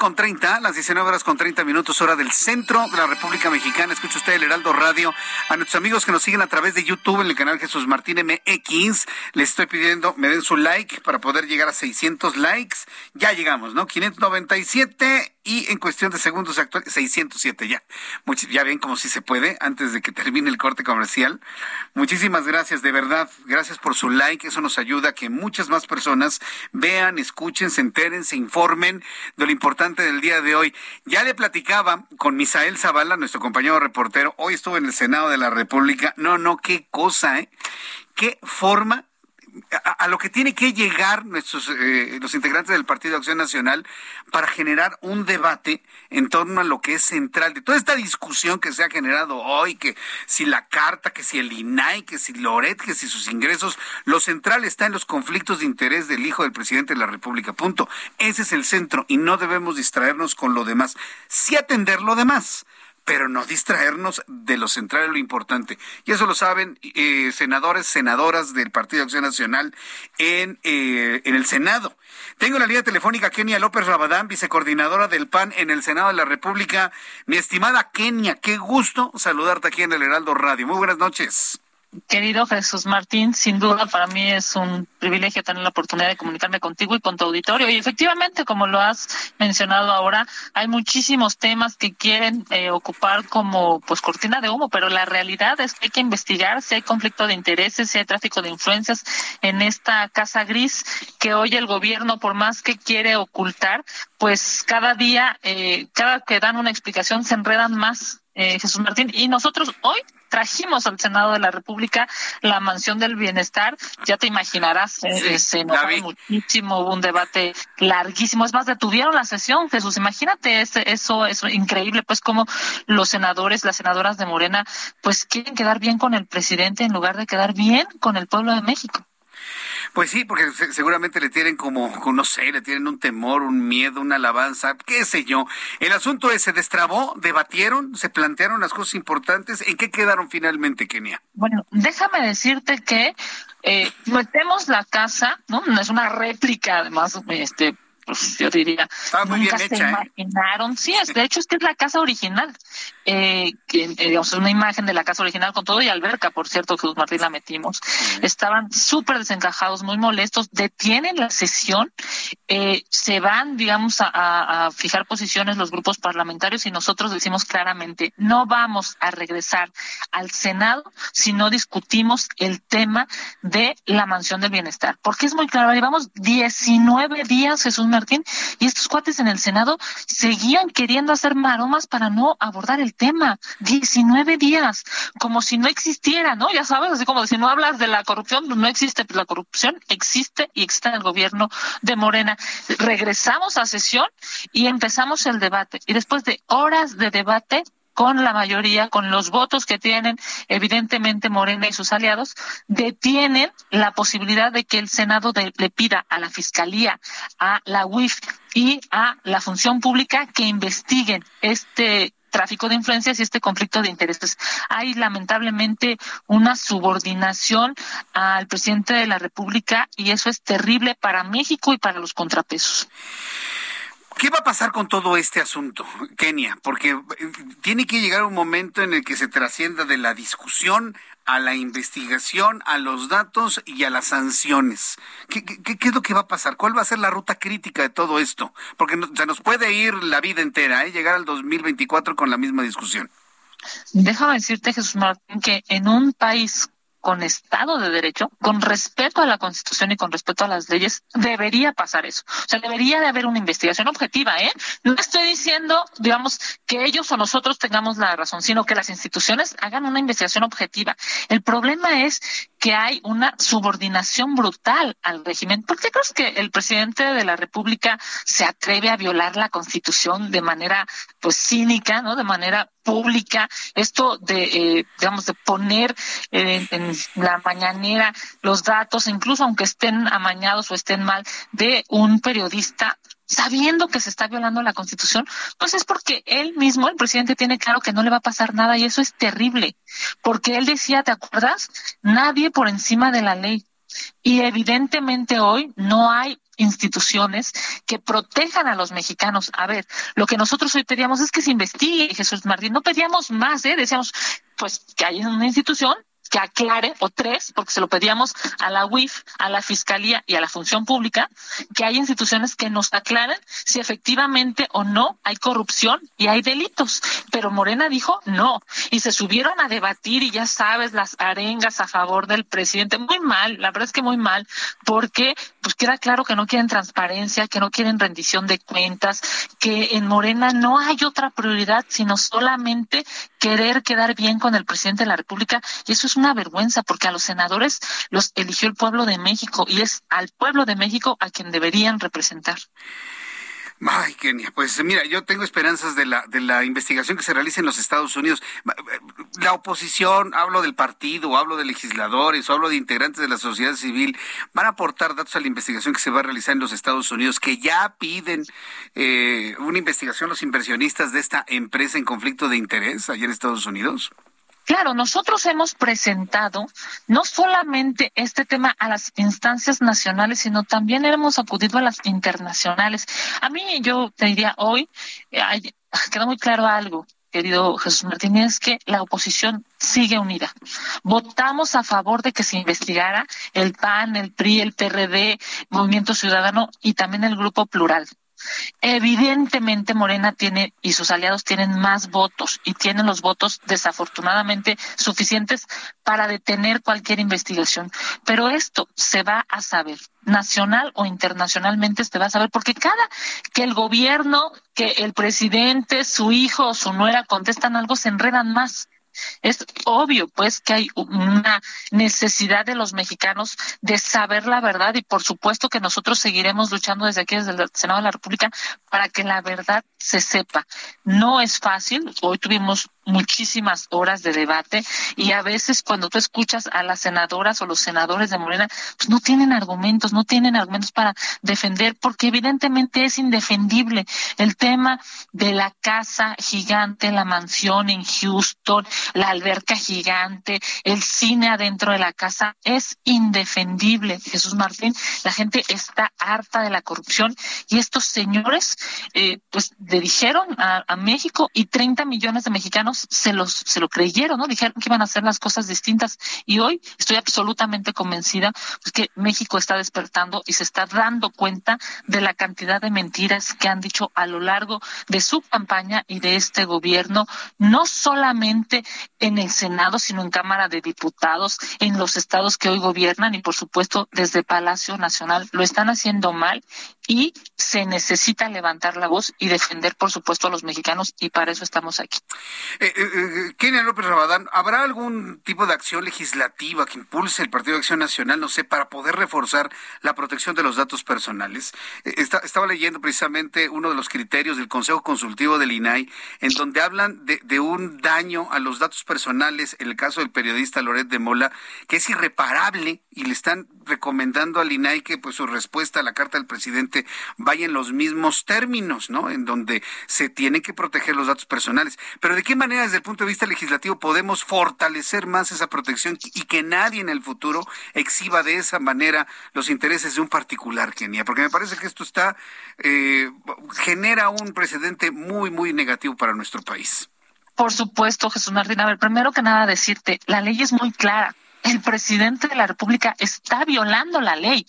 Con treinta, las 19 horas con 30 minutos, hora del centro de la República Mexicana. Escucha usted el Heraldo Radio. A nuestros amigos que nos siguen a través de YouTube en el canal Jesús Martín MX, les estoy pidiendo me den su like para poder llegar a 600 likes. Ya llegamos, ¿no? 597 y en cuestión de segundos actual 607 ya. ya ven como si se puede antes de que termine el corte comercial. Muchísimas gracias, de verdad. Gracias por su like. Eso nos ayuda a que muchas más personas vean, escuchen, se enteren, se informen de lo importante del día de hoy. Ya le platicaba con Misael Zavala, nuestro compañero reportero. Hoy estuvo en el Senado de la República. No, no, qué cosa, ¿eh? Qué forma a, lo que tiene que llegar nuestros eh, los integrantes del Partido de Acción Nacional para generar un debate en torno a lo que es central de toda esta discusión que se ha generado hoy, que si la carta, que si el INAI, que si Loret, que si sus ingresos, lo central está en los conflictos de interés del hijo del presidente de la República. Punto. Ese es el centro y no debemos distraernos con lo demás. Sí atender lo demás pero no distraernos de lo central y lo importante. Y eso lo saben eh, senadores, senadoras del Partido de Acción Nacional en, eh, en el Senado. Tengo en la línea telefónica Kenia López Rabadán, vicecoordinadora del PAN en el Senado de la República. Mi estimada Kenia, qué gusto saludarte aquí en el Heraldo Radio. Muy buenas noches. Querido Jesús Martín, sin duda para mí es un privilegio tener la oportunidad de comunicarme contigo y con tu auditorio. Y efectivamente, como lo has mencionado ahora, hay muchísimos temas que quieren eh, ocupar como pues cortina de humo, pero la realidad es que hay que investigar si hay conflicto de intereses, si hay tráfico de influencias en esta casa gris que hoy el gobierno, por más que quiere ocultar, pues cada día, eh, cada que dan una explicación se enredan más. Eh, Jesús Martín, y nosotros hoy trajimos al Senado de la República la mansión del bienestar. Ya te imaginarás, eh, se enojaron muchísimo, hubo un debate larguísimo. Es más, detuvieron la sesión, Jesús. Imagínate ese, eso, es increíble, pues como los senadores, las senadoras de Morena, pues quieren quedar bien con el presidente en lugar de quedar bien con el pueblo de México. Pues sí, porque seguramente le tienen como, no sé, le tienen un temor, un miedo, una alabanza, qué sé yo. El asunto es, se destrabó, debatieron, se plantearon las cosas importantes. ¿En qué quedaron finalmente, Kenia? Bueno, déjame decirte que eh, metemos la casa, ¿no? Es una réplica, además, este, pues yo diría, nunca se ¿eh? imaginaron. Sí, es, de hecho es que es la casa original eh, que, eh, digamos, una imagen de la casa original con todo y alberca, por cierto, Jesús Martín la metimos. Estaban súper desencajados, muy molestos, detienen la sesión, eh, se van, digamos, a, fijar posiciones los grupos parlamentarios y nosotros decimos claramente, no vamos a regresar al Senado si no discutimos el tema de la mansión del bienestar, porque es muy claro, llevamos 19 días, Jesús Martín, y estos cuates en el Senado seguían queriendo hacer maromas para no abordar el tema. 19 días, como si no existiera, ¿no? Ya sabes, así como si no hablas de la corrupción, no existe, la corrupción existe y existe en el gobierno de Morena. Regresamos a sesión y empezamos el debate. Y después de horas de debate, con la mayoría, con los votos que tienen, evidentemente Morena y sus aliados, detienen la posibilidad de que el Senado le pida a la Fiscalía, a la UIF y a la Función Pública que investiguen este tráfico de influencias y este conflicto de intereses. Hay lamentablemente una subordinación al presidente de la República y eso es terrible para México y para los contrapesos. ¿Qué va a pasar con todo este asunto, Kenia? Porque eh, tiene que llegar un momento en el que se trascienda de la discusión a la investigación, a los datos y a las sanciones. ¿Qué, es lo que va a pasar? ¿Cuál va a ser la ruta crítica de todo esto? Porque se nos puede ir la vida entera, ¿eh? llegar al 2024 con la misma discusión. Déjame decirte, Jesús Martín, que en un país con Estado de Derecho, con respeto a la Constitución y con respeto a las leyes, debería pasar eso. O sea, debería de haber una investigación objetiva, ¿eh? No estoy diciendo, digamos, que ellos o nosotros tengamos la razón, sino que las instituciones hagan una investigación objetiva. El problema es que hay una subordinación brutal al régimen. ¿Por qué crees que el presidente de la República se atreve a violar la Constitución de manera, pues, cínica, ¿no? De manera pública, esto de, eh, digamos, de poner en, la mañanera los datos, incluso aunque estén amañados o estén mal, de un periodista sabiendo que se está violando la constitución, pues es porque él mismo, el presidente, tiene claro que no le va a pasar nada y eso es terrible, porque él decía, ¿te acuerdas? Nadie por encima de la ley. Y evidentemente hoy no hay instituciones que protejan a los mexicanos. A ver, lo que nosotros hoy pedíamos es que se investigue, Jesús Martín. No pedíamos más, ¿eh? Decíamos, pues, que haya una institución que aclare, o tres, porque se lo pedíamos a la UIF, a la Fiscalía y a la Función Pública, que hay instituciones que nos aclaren si efectivamente o no hay corrupción y hay delitos. Pero Morena dijo no, y se subieron a debatir y ya sabes, las arengas a favor del presidente, muy mal, la verdad es que muy mal, porque pues queda claro que no quieren transparencia, que no quieren rendición de cuentas, que en Morena no hay otra prioridad sino solamente querer quedar bien con el presidente de la República y eso es una vergüenza porque a los senadores los eligió el pueblo de México y es al pueblo de México a quien deberían representar. Ay, Kenia, pues mira, yo tengo esperanzas de la, de la investigación que se realiza en los Estados Unidos. La oposición, hablo del partido, hablo de legisladores, hablo de integrantes de la sociedad civil, van a aportar datos a la investigación que se va a realizar en los Estados Unidos, que ya piden eh, una investigación los inversionistas de esta empresa en conflicto de interés allá en Estados Unidos. Claro, nosotros hemos presentado no solamente este tema a las instancias nacionales, sino también hemos acudido a las internacionales. A mí yo te diría hoy, eh, queda muy claro algo. querido Jesús Martín, es que la oposición sigue unida. Votamos a favor de que se investigara el PAN, el PRI, el PRD, Movimiento Ciudadano y también el Grupo Plural. Evidentemente Morena tiene y sus aliados tienen más votos y tienen los votos desafortunadamente suficientes para detener cualquier investigación. Pero esto se va a saber, nacional o internacionalmente se va a saber, porque cada que el gobierno, que el presidente, su hijo o su nuera contestan algo, se enredan más. Es obvio, pues, que hay una necesidad de los mexicanos de saber la verdad y por supuesto que nosotros seguiremos luchando desde aquí, desde el Senado de la República, para que la verdad se sepa. No es fácil. Hoy tuvimos muchísimas horas de debate y a veces cuando tú escuchas a las senadoras o los senadores de Morena, pues no tienen argumentos, no tienen argumentos para defender, porque evidentemente es indefendible el tema de la casa gigante, la mansión en Houston, la alberca gigante, el cine adentro de la casa, es indefendible. Jesús Martín, la gente está harta de la corrupción y estos señores, eh, pues le dijeron a, a México y 30 millones de mexicanos se los se lo creyeron, ¿no? Dijeron que iban a hacer las cosas distintas y hoy estoy absolutamente convencida pues, que México está despertando y se está dando cuenta de la cantidad de mentiras que han dicho a lo largo de su campaña y de este gobierno, no solamente en el Senado, sino en Cámara de Diputados, en los estados que hoy gobiernan y por supuesto desde Palacio Nacional. Lo están haciendo mal y se necesita levantar la voz y defender, por supuesto, a los mexicanos y para eso estamos aquí. Eh, eh, eh, Kenia López Rabadán, ¿habrá algún tipo de acción legislativa que impulse el Partido de Acción Nacional, no sé, para poder reforzar la protección de los datos personales? estaba leyendo precisamente uno de los criterios del Consejo Consultivo del INAI, en donde hablan de, de, un daño a los datos personales, en el caso del periodista Loret de Mola, que es irreparable y le están recomendando al INAI que pues su respuesta a la carta del presidente vaya en los mismos términos, ¿no? En donde se tienen que proteger los datos personales. Pero ¿de qué manera desde el punto de vista legislativo podemos fortalecer más esa protección y que nadie en el futuro exhiba de esa manera los intereses de un particular, Kenia? Porque me parece que esto está eh, genera un precedente muy, muy negativo para nuestro país. Por supuesto, Jesús Martín. A ver, primero que nada decirte, la ley es muy clara el presidente de la República está violando la ley.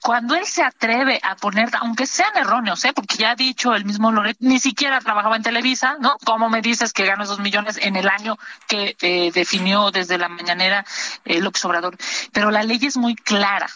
Cuando él se atreve a poner, aunque sean erróneos, ¿eh? porque ya ha dicho el mismo Loret, ni siquiera trabajaba en Televisa, ¿no? ¿Cómo me dices que gano esos millones en el año que eh, definió desde la mañanera eh, López Obrador? Pero la ley es muy clara.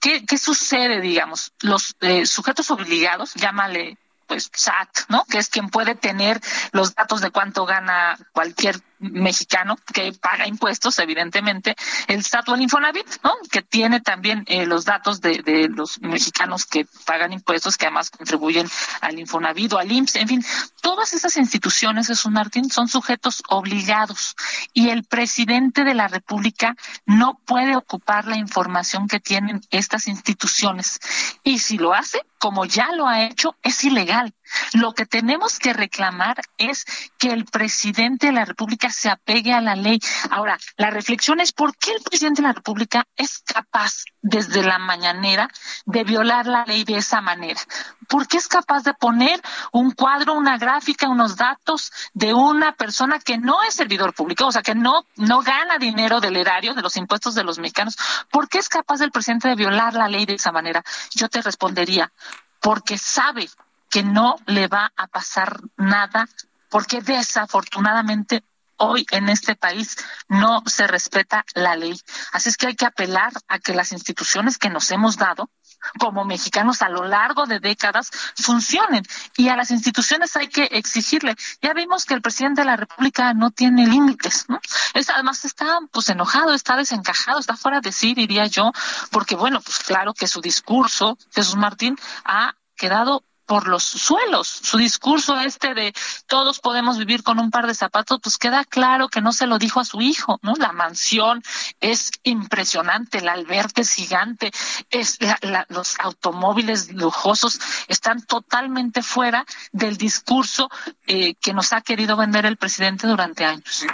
¿Qué, qué sucede, digamos? Los eh, sujetos obligados, llámale pues SAT, ¿no? Que es quien puede tener los datos de cuánto gana cualquier mexicano que paga impuestos, evidentemente, el SAT o el Infonavit, ¿no? Que tiene también eh, los datos de, los mexicanos que pagan impuestos, que además contribuyen al Infonavit o al IMSS, en fin, todas esas instituciones, Jesús Martín, son sujetos obligados y el presidente de la República no puede ocupar la información que tienen estas instituciones. Y si lo hace, como ya lo ha hecho, es ilegal. Lo que tenemos que reclamar es que el presidente de la República se apegue a la ley. Ahora, la reflexión es por qué el presidente de la República es capaz desde la mañanera de violar la ley de esa manera. ¿Por qué es capaz de poner un cuadro, una gráfica, unos datos de una persona que no es servidor público, o sea, que no, no gana dinero del erario, de los impuestos de los mexicanos? ¿Por qué es capaz el presidente de violar la ley de esa manera? Yo te respondería, porque sabe que no le va a pasar nada, porque desafortunadamente hoy en este país no se respeta la ley. Así es que hay que apelar a que las instituciones que nos hemos dado como mexicanos a lo largo de décadas funcionen y a las instituciones hay que exigirle. Ya vimos que el presidente de la República no tiene límites, ¿no? Es, además está pues enojado, está desencajado, está fuera de sí, diría yo, porque bueno, pues claro que su discurso, Jesús Martín, ha quedado por los suelos. Su discurso este de todos podemos vivir con un par de zapatos, pues queda claro que no se lo dijo a su hijo, ¿no? La mansión es impresionante, la alberca es gigante, es los automóviles lujosos están totalmente fuera del discurso eh, que nos ha querido vender el presidente durante años.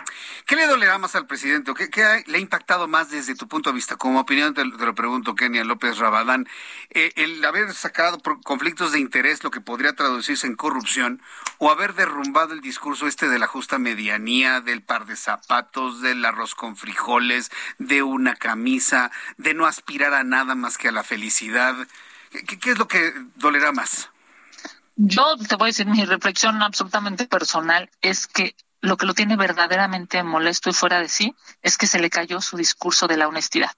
¿Qué le dolerá más al presidente? ¿Qué, qué le ha impactado más desde tu punto de vista? Como opinión te, lo pregunto, Kenia López Rabadán, eh, el haber sacado conflictos de interés vez lo que podría traducirse en corrupción o haber derrumbado el discurso este de la justa medianía, del par de zapatos, del arroz con frijoles, de una camisa, de no aspirar a nada más que a la felicidad. ¿Qué, qué es lo que dolerá más? Yo te voy a decir mi reflexión absolutamente personal es que lo que lo tiene verdaderamente molesto y fuera de sí es que se le cayó su discurso de la honestidad.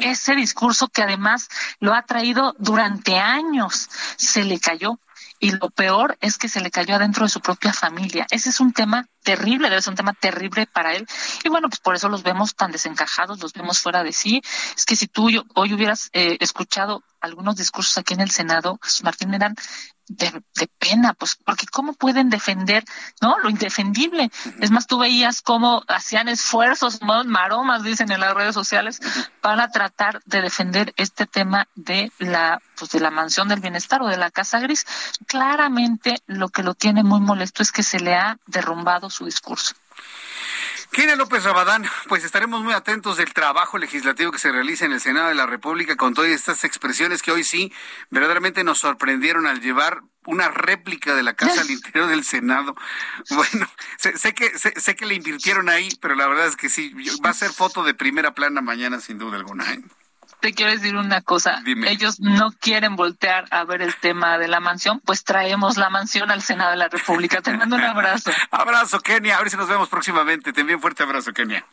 Ese discurso que además lo ha traído durante años, se le cayó. Y lo peor es que se le cayó adentro de su propia familia. Ese es un tema terrible, debe ser un tema terrible para él. Y bueno, pues por eso los vemos tan desencajados, los vemos fuera de sí. Es que si tú hoy hubieras eh, escuchado algunos discursos aquí en el Senado, Jesús Martín, eran de, pena, pues, porque cómo pueden defender, ¿no? Lo indefendible. Es más, tú veías cómo hacían esfuerzos, maromas, dicen en las redes sociales, para tratar de defender este tema de la, pues, de la mansión del bienestar o de la casa gris. Claramente lo que lo tiene muy molesto es que se le ha derrumbado su discurso. Kenia López Rabadán, pues estaremos muy atentos del trabajo legislativo que se realiza en el Senado de la República con todas estas expresiones que hoy sí verdaderamente nos sorprendieron al llevar una réplica de la casa al interior del Senado. Bueno, sé, que sé, que le invirtieron ahí, pero la verdad es que sí, va a ser foto de primera plana mañana sin duda alguna. ¿eh? Te quiero decir una cosa. Ellos no quieren voltear a ver el tema de la mansión, pues traemos la mansión al Senado de la República. Te mando un abrazo. abrazo, Kenia. A ver si nos vemos próximamente. Te envío un fuerte abrazo, Kenia.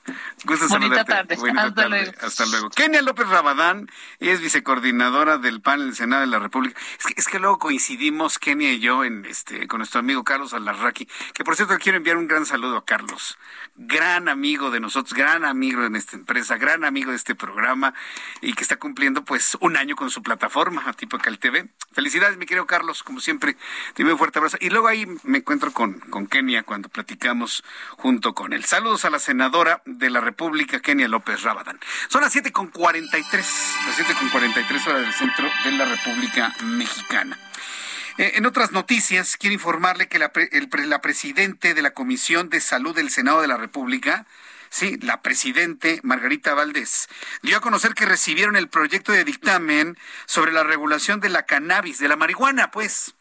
Gusto Bonita tarde. Hasta luego. Hasta luego. Kenia López Rabadán es vicecoordinadora del panel del Senado de la República. Es que, es que luego coincidimos, Kenia y yo, en este, con nuestro amigo Carlos Alarraqui, que por cierto quiero enviar un gran saludo a Carlos. Gran amigo de nosotros, gran amigo en esta empresa, gran amigo de este programa y que está cumpliendo pues un año con su plataforma, a tipo TV. Felicidades, mi querido Carlos, como siempre, te un fuerte abrazo. Y luego ahí me encuentro con, Kenia cuando platicamos junto con él. Saludos a la senadora de la República, Kenia López Rabadán. Son las siete con cuarenta las siete con tres horas del centro de la República Mexicana. Eh, en otras noticias, quiero informarle que la, el, la presidente de la Comisión de Salud del Senado de la República, Sí, la presidente Margarita Valdés dio a conocer que recibieron el proyecto de dictamen sobre la regulación de la cannabis, de la marihuana, pues.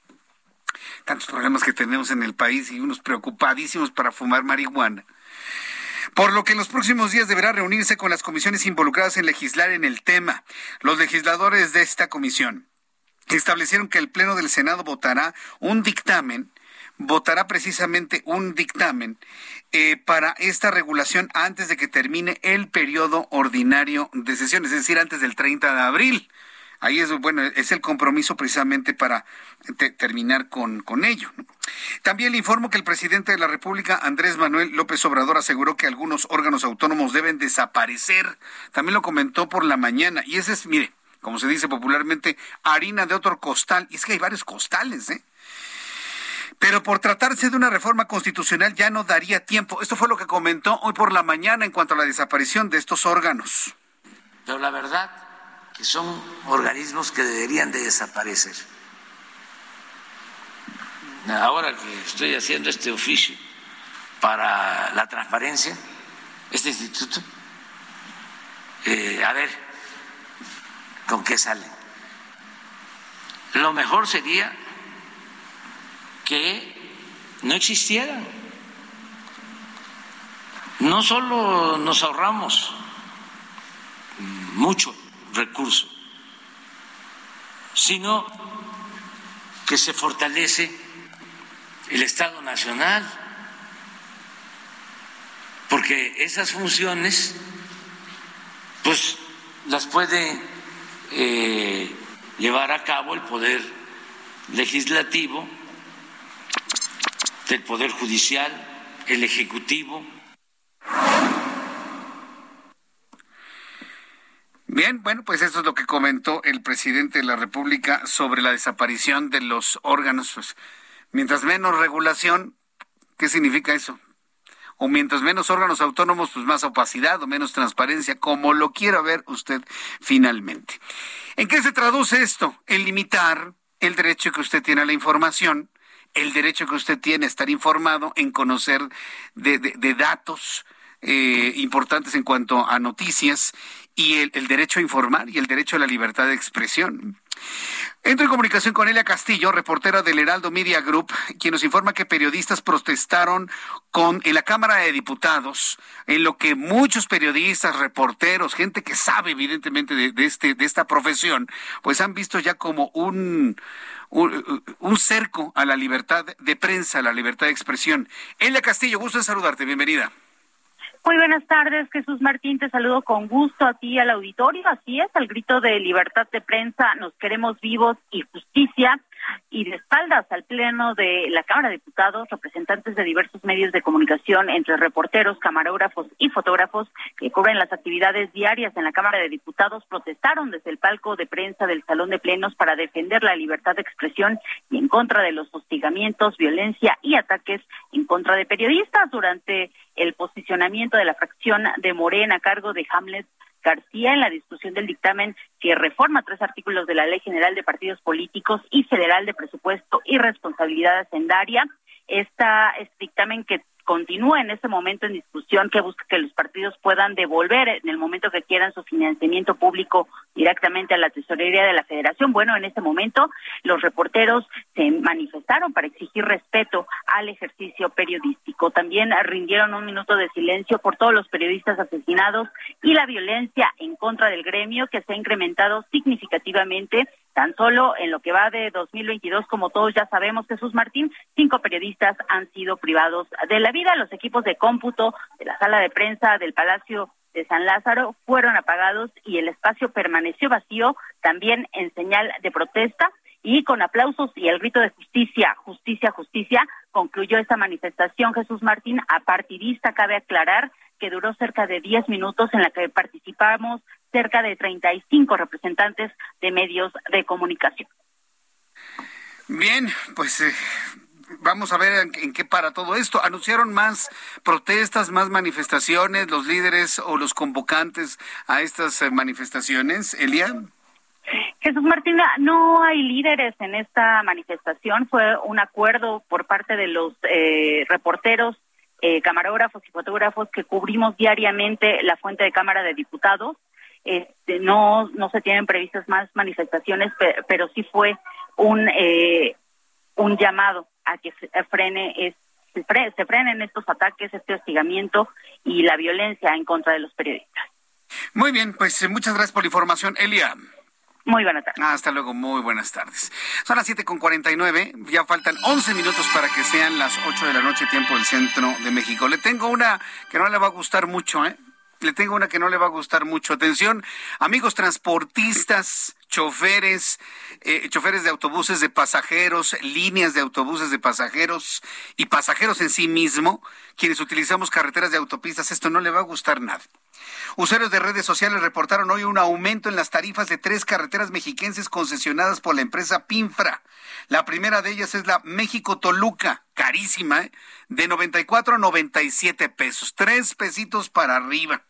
Tantos problemas que tenemos en el país y unos preocupadísimos para fumar marihuana. Por lo que en los próximos días deberá reunirse con las comisiones involucradas en legislar en el tema. Los legisladores de esta comisión establecieron que el Pleno del Senado votará un dictamen votará precisamente un dictamen eh, para esta regulación antes de que termine el periodo ordinario de sesión, es decir, antes del 30 de abril. Ahí es, bueno, es el compromiso precisamente para terminar con, con ello. También le informo que el presidente de la República, Andrés Manuel López Obrador, aseguró que algunos órganos autónomos deben desaparecer. También lo comentó por la mañana. Y ese es, mire, como se dice popularmente, harina de otro costal. Y es que hay varios costales, ¿eh? Pero por tratarse de una reforma constitucional ya no daría tiempo. Esto fue lo que comentó hoy por la mañana en cuanto a la desaparición de estos órganos. Pero la verdad que son organismos que deberían de desaparecer. Ahora que estoy haciendo este oficio para la transparencia, este instituto, eh, a ver con qué salen. Lo mejor sería que no existieran. No solo nos ahorramos mucho recurso, sino que se fortalece el Estado Nacional, porque esas funciones, pues las puede eh, llevar a cabo el Poder Legislativo del Poder Judicial, el Ejecutivo. Bien, bueno, pues eso es lo que comentó el presidente de la República sobre la desaparición de los órganos. Pues, mientras menos regulación, ¿qué significa eso? O mientras menos órganos autónomos, pues más opacidad o menos transparencia, como lo quiera ver usted finalmente. ¿En qué se traduce esto? En limitar el derecho que usted tiene a la información el derecho que usted tiene a estar informado, en conocer de, datos eh, importantes en cuanto a noticias y el, derecho a informar y el derecho a la libertad de expresión. Entro en comunicación con Elia Castillo, reportera del Heraldo Media Group, quien nos informa que periodistas protestaron con, en la Cámara de Diputados, en lo que muchos periodistas, reporteros, gente que sabe evidentemente de, este, de esta profesión, pues han visto ya como un, un, un, cerco a la libertad de prensa, a la libertad de expresión. Elia Castillo, gusto de saludarte, bienvenida. Muy buenas tardes, Jesús Martín, te saludo con gusto a ti al auditorio. Así es, al grito de libertad de prensa, nos queremos vivos y justicia y de espaldas al Pleno de la Cámara de Diputados, representantes de diversos medios de comunicación, entre reporteros, camarógrafos y fotógrafos que cubren las actividades diarias en la Cámara de Diputados, protestaron desde el palco de prensa del Salón de Plenos para defender la libertad de expresión y en contra de los hostigamientos, violencia y ataques en contra de periodistas. Durante el posicionamiento de la fracción de Morena a cargo de Hamlet García en la discusión del dictamen que reforma tres artículos de la Ley General de Partidos Políticos y Federal de Presupuesto y Responsabilidad Hacendaria. Esta, este dictamen que continúa en este momento en discusión que busca que los partidos puedan devolver en el momento que quieran su financiamiento público directamente a la tesorería de la federación. Bueno, en este momento los reporteros se manifestaron para exigir respeto al ejercicio periodístico. También rindieron un minuto de silencio por todos los periodistas asesinados y la violencia en contra del gremio que se ha incrementado significativamente Tan solo en lo que va de 2022, como todos ya sabemos, Jesús Martín, cinco periodistas han sido privados de la vida. Los equipos de cómputo de la sala de prensa del Palacio de San Lázaro fueron apagados y el espacio permaneció vacío, también en señal de protesta y con aplausos y el grito de justicia, justicia, justicia, concluyó esta manifestación Jesús Martín apartidista, cabe aclarar que duró cerca de diez minutos en la que participamos cerca de 35 representantes de medios de comunicación. Bien, pues eh, vamos a ver en, qué para todo esto. ¿Anunciaron más protestas, más manifestaciones, los líderes o los convocantes a estas eh, manifestaciones, Elia? Jesús Martina, no hay líderes en esta manifestación. Fue un acuerdo por parte de los eh, reporteros, camarógrafos y fotógrafos que cubrimos diariamente la fuente de Cámara de Diputados. Este, no, no se tienen previstas más manifestaciones, pero, sí fue un, eh, un llamado a que se frene es, se, frenen estos ataques, este hostigamiento y la violencia en contra de los periodistas. Muy bien, pues eh, muchas gracias por la información, Elia. Muy buenas tardes. hasta luego, muy buenas tardes. Son las siete con nueve, ya faltan 11 minutos para que sean las 8 de la noche, tiempo del centro de México. Le tengo una que no le va a gustar mucho, ¿eh? le tengo una que no le va a gustar mucho. Atención, amigos transportistas, choferes, eh, choferes de autobuses de pasajeros, líneas de autobuses de pasajeros y pasajeros en sí mismo, quienes utilizamos carreteras de autopistas, esto no le va a gustar nada. Usuarios de redes sociales reportaron hoy un aumento en las tarifas de tres carreteras mexiquenses concesionadas por la empresa Pinfra. La primera de ellas es la México-Toluca, carísima, ¿eh? de 94 a 97 pesos, tres pesitos para arriba.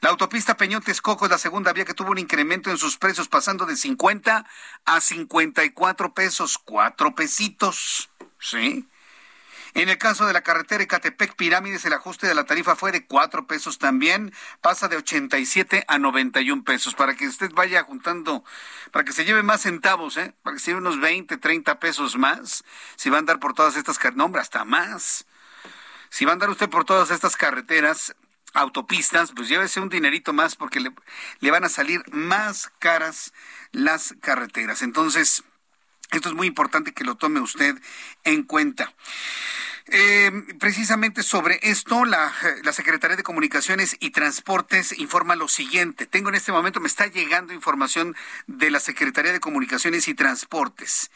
La autopista Peñón Texcoco es la segunda vía que tuvo un incremento en sus precios pasando de 50 a 54 pesos, cuatro pesitos. ¿Sí? En el caso de la carretera Ecatepec Pirámides, el ajuste de la tarifa fue de cuatro pesos también, pasa de 87 a 91 pesos, para que usted vaya juntando, para que se lleve más centavos, ¿eh? para que se lleve unos 20, 30 pesos más, si va a andar por todas estas carreteras, no, hasta más. Si va a andar usted por todas estas carreteras, autopistas, pues llévese un dinerito más porque le, van a salir más caras las carreteras. Entonces, esto es muy importante que lo tome usted en cuenta. Eh, precisamente sobre esto, la, la, Secretaría de Comunicaciones y Transportes informa lo siguiente. Tengo en este momento, me está llegando información de la Secretaría de Comunicaciones y Transportes.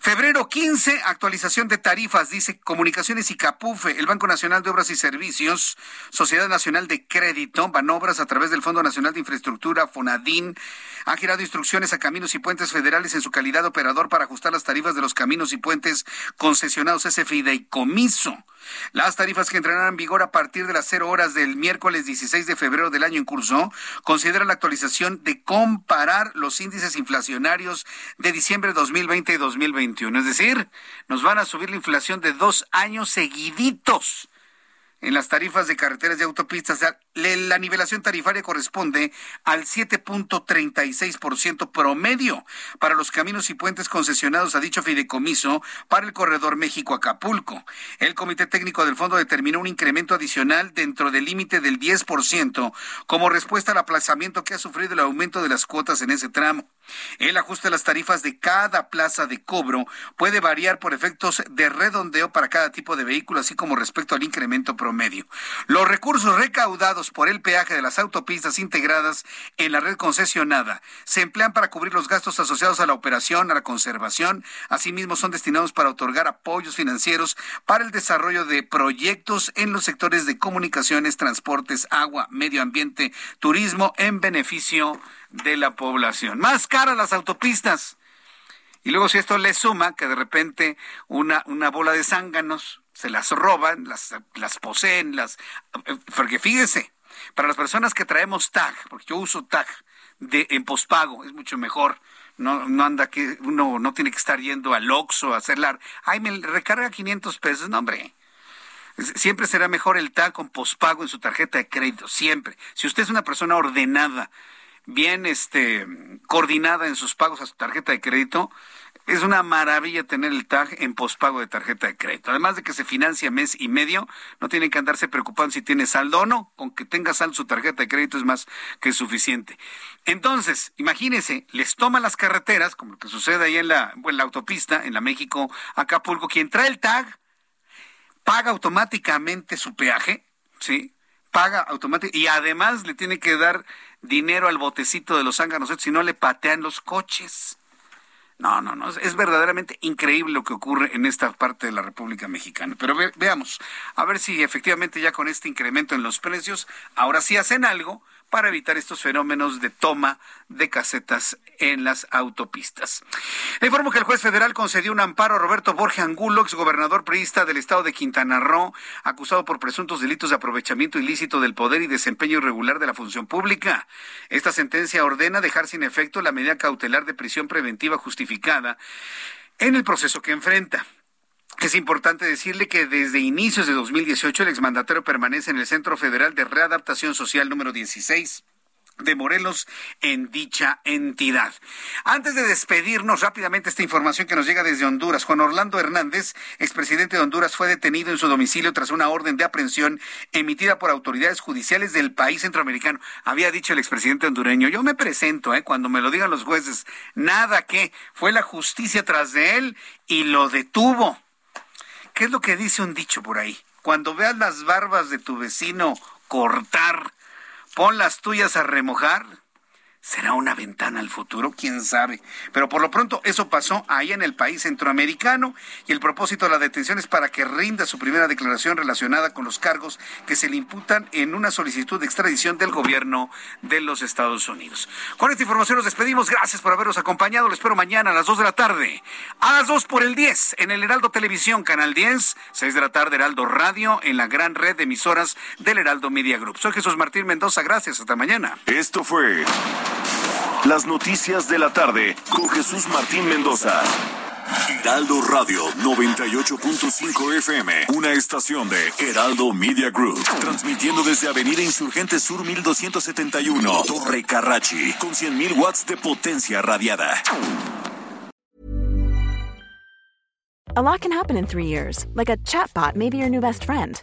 Febrero 15, actualización de tarifas, dice Comunicaciones y Capufe, el Banco Nacional de Obras y Servicios, Sociedad Nacional de Crédito, Banobras a través del Fondo Nacional de Infraestructura, FONADIN, han girado instrucciones a Caminos y Puentes Federales en su calidad de operador para ajustar las tarifas de los caminos y puentes concesionados ese fideicomiso. Las tarifas que entrarán en vigor a partir de las cero horas del miércoles 16 de febrero del año en curso consideran la actualización de comparar los índices inflacionarios de diciembre de 2020 y 2021. Es decir, nos van a subir la inflación de dos años seguiditos. En las tarifas de carreteras y autopistas. La nivelación tarifaria corresponde al 7.36% promedio para los caminos y puentes concesionados a dicho fideicomiso para el corredor México-Acapulco. El Comité Técnico del Fondo determinó un incremento adicional dentro del límite del 10% como respuesta al aplazamiento que ha sufrido el aumento de las cuotas en ese tramo. El ajuste de las tarifas de cada plaza de cobro puede variar por efectos de redondeo para cada tipo de vehículo, así como respecto al incremento promedio. Los recursos recaudados por el peaje de las autopistas integradas en la red concesionada se emplean para cubrir los gastos asociados a la operación, a la conservación. Asimismo, son destinados para otorgar apoyos financieros para el desarrollo de proyectos en los sectores de comunicaciones, transportes, agua, medio ambiente, turismo, en beneficio de la población. Más caras las autopistas. Y luego si esto le suma que de repente una, una bola de zánganos se las roban, las, las poseen, las... Porque fíjese, para las personas que traemos tag, porque yo uso tag de, en pospago, es mucho mejor. No, no anda que uno no tiene que estar yendo al Oxxo a hacerla. Ay, me recarga 500 pesos. No, hombre. Siempre será mejor el tag con pospago en su tarjeta de crédito, siempre. Si usted es una persona ordenada, bien este, coordinada en sus pagos a su tarjeta de crédito, es una maravilla tener el TAG en pospago de tarjeta de crédito. Además de que se financia mes y medio, no tienen que andarse preocupando si tiene saldo o no. Con que tenga saldo su tarjeta de crédito es más que suficiente. Entonces, imagínense, les toma las carreteras, como lo que sucede ahí en la, en la autopista, en la México-Acapulco. Quien trae el TAG paga automáticamente su peaje, ¿sí? Paga automáticamente y además le tiene que dar dinero al botecito de los zánganos, si no le patean los coches. No, no, no, es verdaderamente increíble lo que ocurre en esta parte de la República Mexicana. Pero veamos, a ver si efectivamente ya con este incremento en los precios, ahora sí hacen algo para evitar estos fenómenos de toma de casetas en las autopistas. Le informo que el juez federal concedió un amparo a Roberto Borges Angulo, exgobernador priista del estado de Quintana Roo, acusado por presuntos delitos de aprovechamiento ilícito del poder y desempeño irregular de la función pública. Esta sentencia ordena dejar sin efecto la medida cautelar de prisión preventiva justificada en el proceso que enfrenta. Es importante decirle que desde inicios de 2018 el exmandatario permanece en el Centro Federal de Readaptación Social número 16 de Morelos en dicha entidad. Antes de despedirnos rápidamente esta información que nos llega desde Honduras, Juan Orlando Hernández, expresidente de Honduras, fue detenido en su domicilio tras una orden de aprehensión emitida por autoridades judiciales del país centroamericano. Había dicho el expresidente hondureño, yo me presento, eh, cuando me lo digan los jueces, nada que fue la justicia tras de él y lo detuvo. ¿Qué es lo que dice un dicho por ahí? Cuando veas las barbas de tu vecino cortar, pon las tuyas a remojar ¿Será una ventana al futuro? ¿Quién sabe? Pero por lo pronto eso pasó ahí en el país centroamericano y el propósito de la detención es para que rinda su primera declaración relacionada con los cargos que se le imputan en una solicitud de extradición del gobierno de los Estados Unidos. Con esta información nos despedimos. Gracias por habernos acompañado. Lo espero mañana a las 2 de la tarde. A las 2 por el 10 en el Heraldo Televisión, Canal 10, 6 de la tarde Heraldo Radio en la gran red de emisoras del Heraldo Media Group. Soy Jesús Martín Mendoza. Gracias. Hasta mañana. Esto fue... Las noticias de la tarde con Jesús Martín Mendoza. Heraldo Radio 98.5 FM, una estación de Heraldo Media Group, transmitiendo desde Avenida Insurgente Sur 1271, Torre Carrachi, con 100.000 watts de potencia radiada. A lot can happen in three years, like a chatbot may be your new best friend.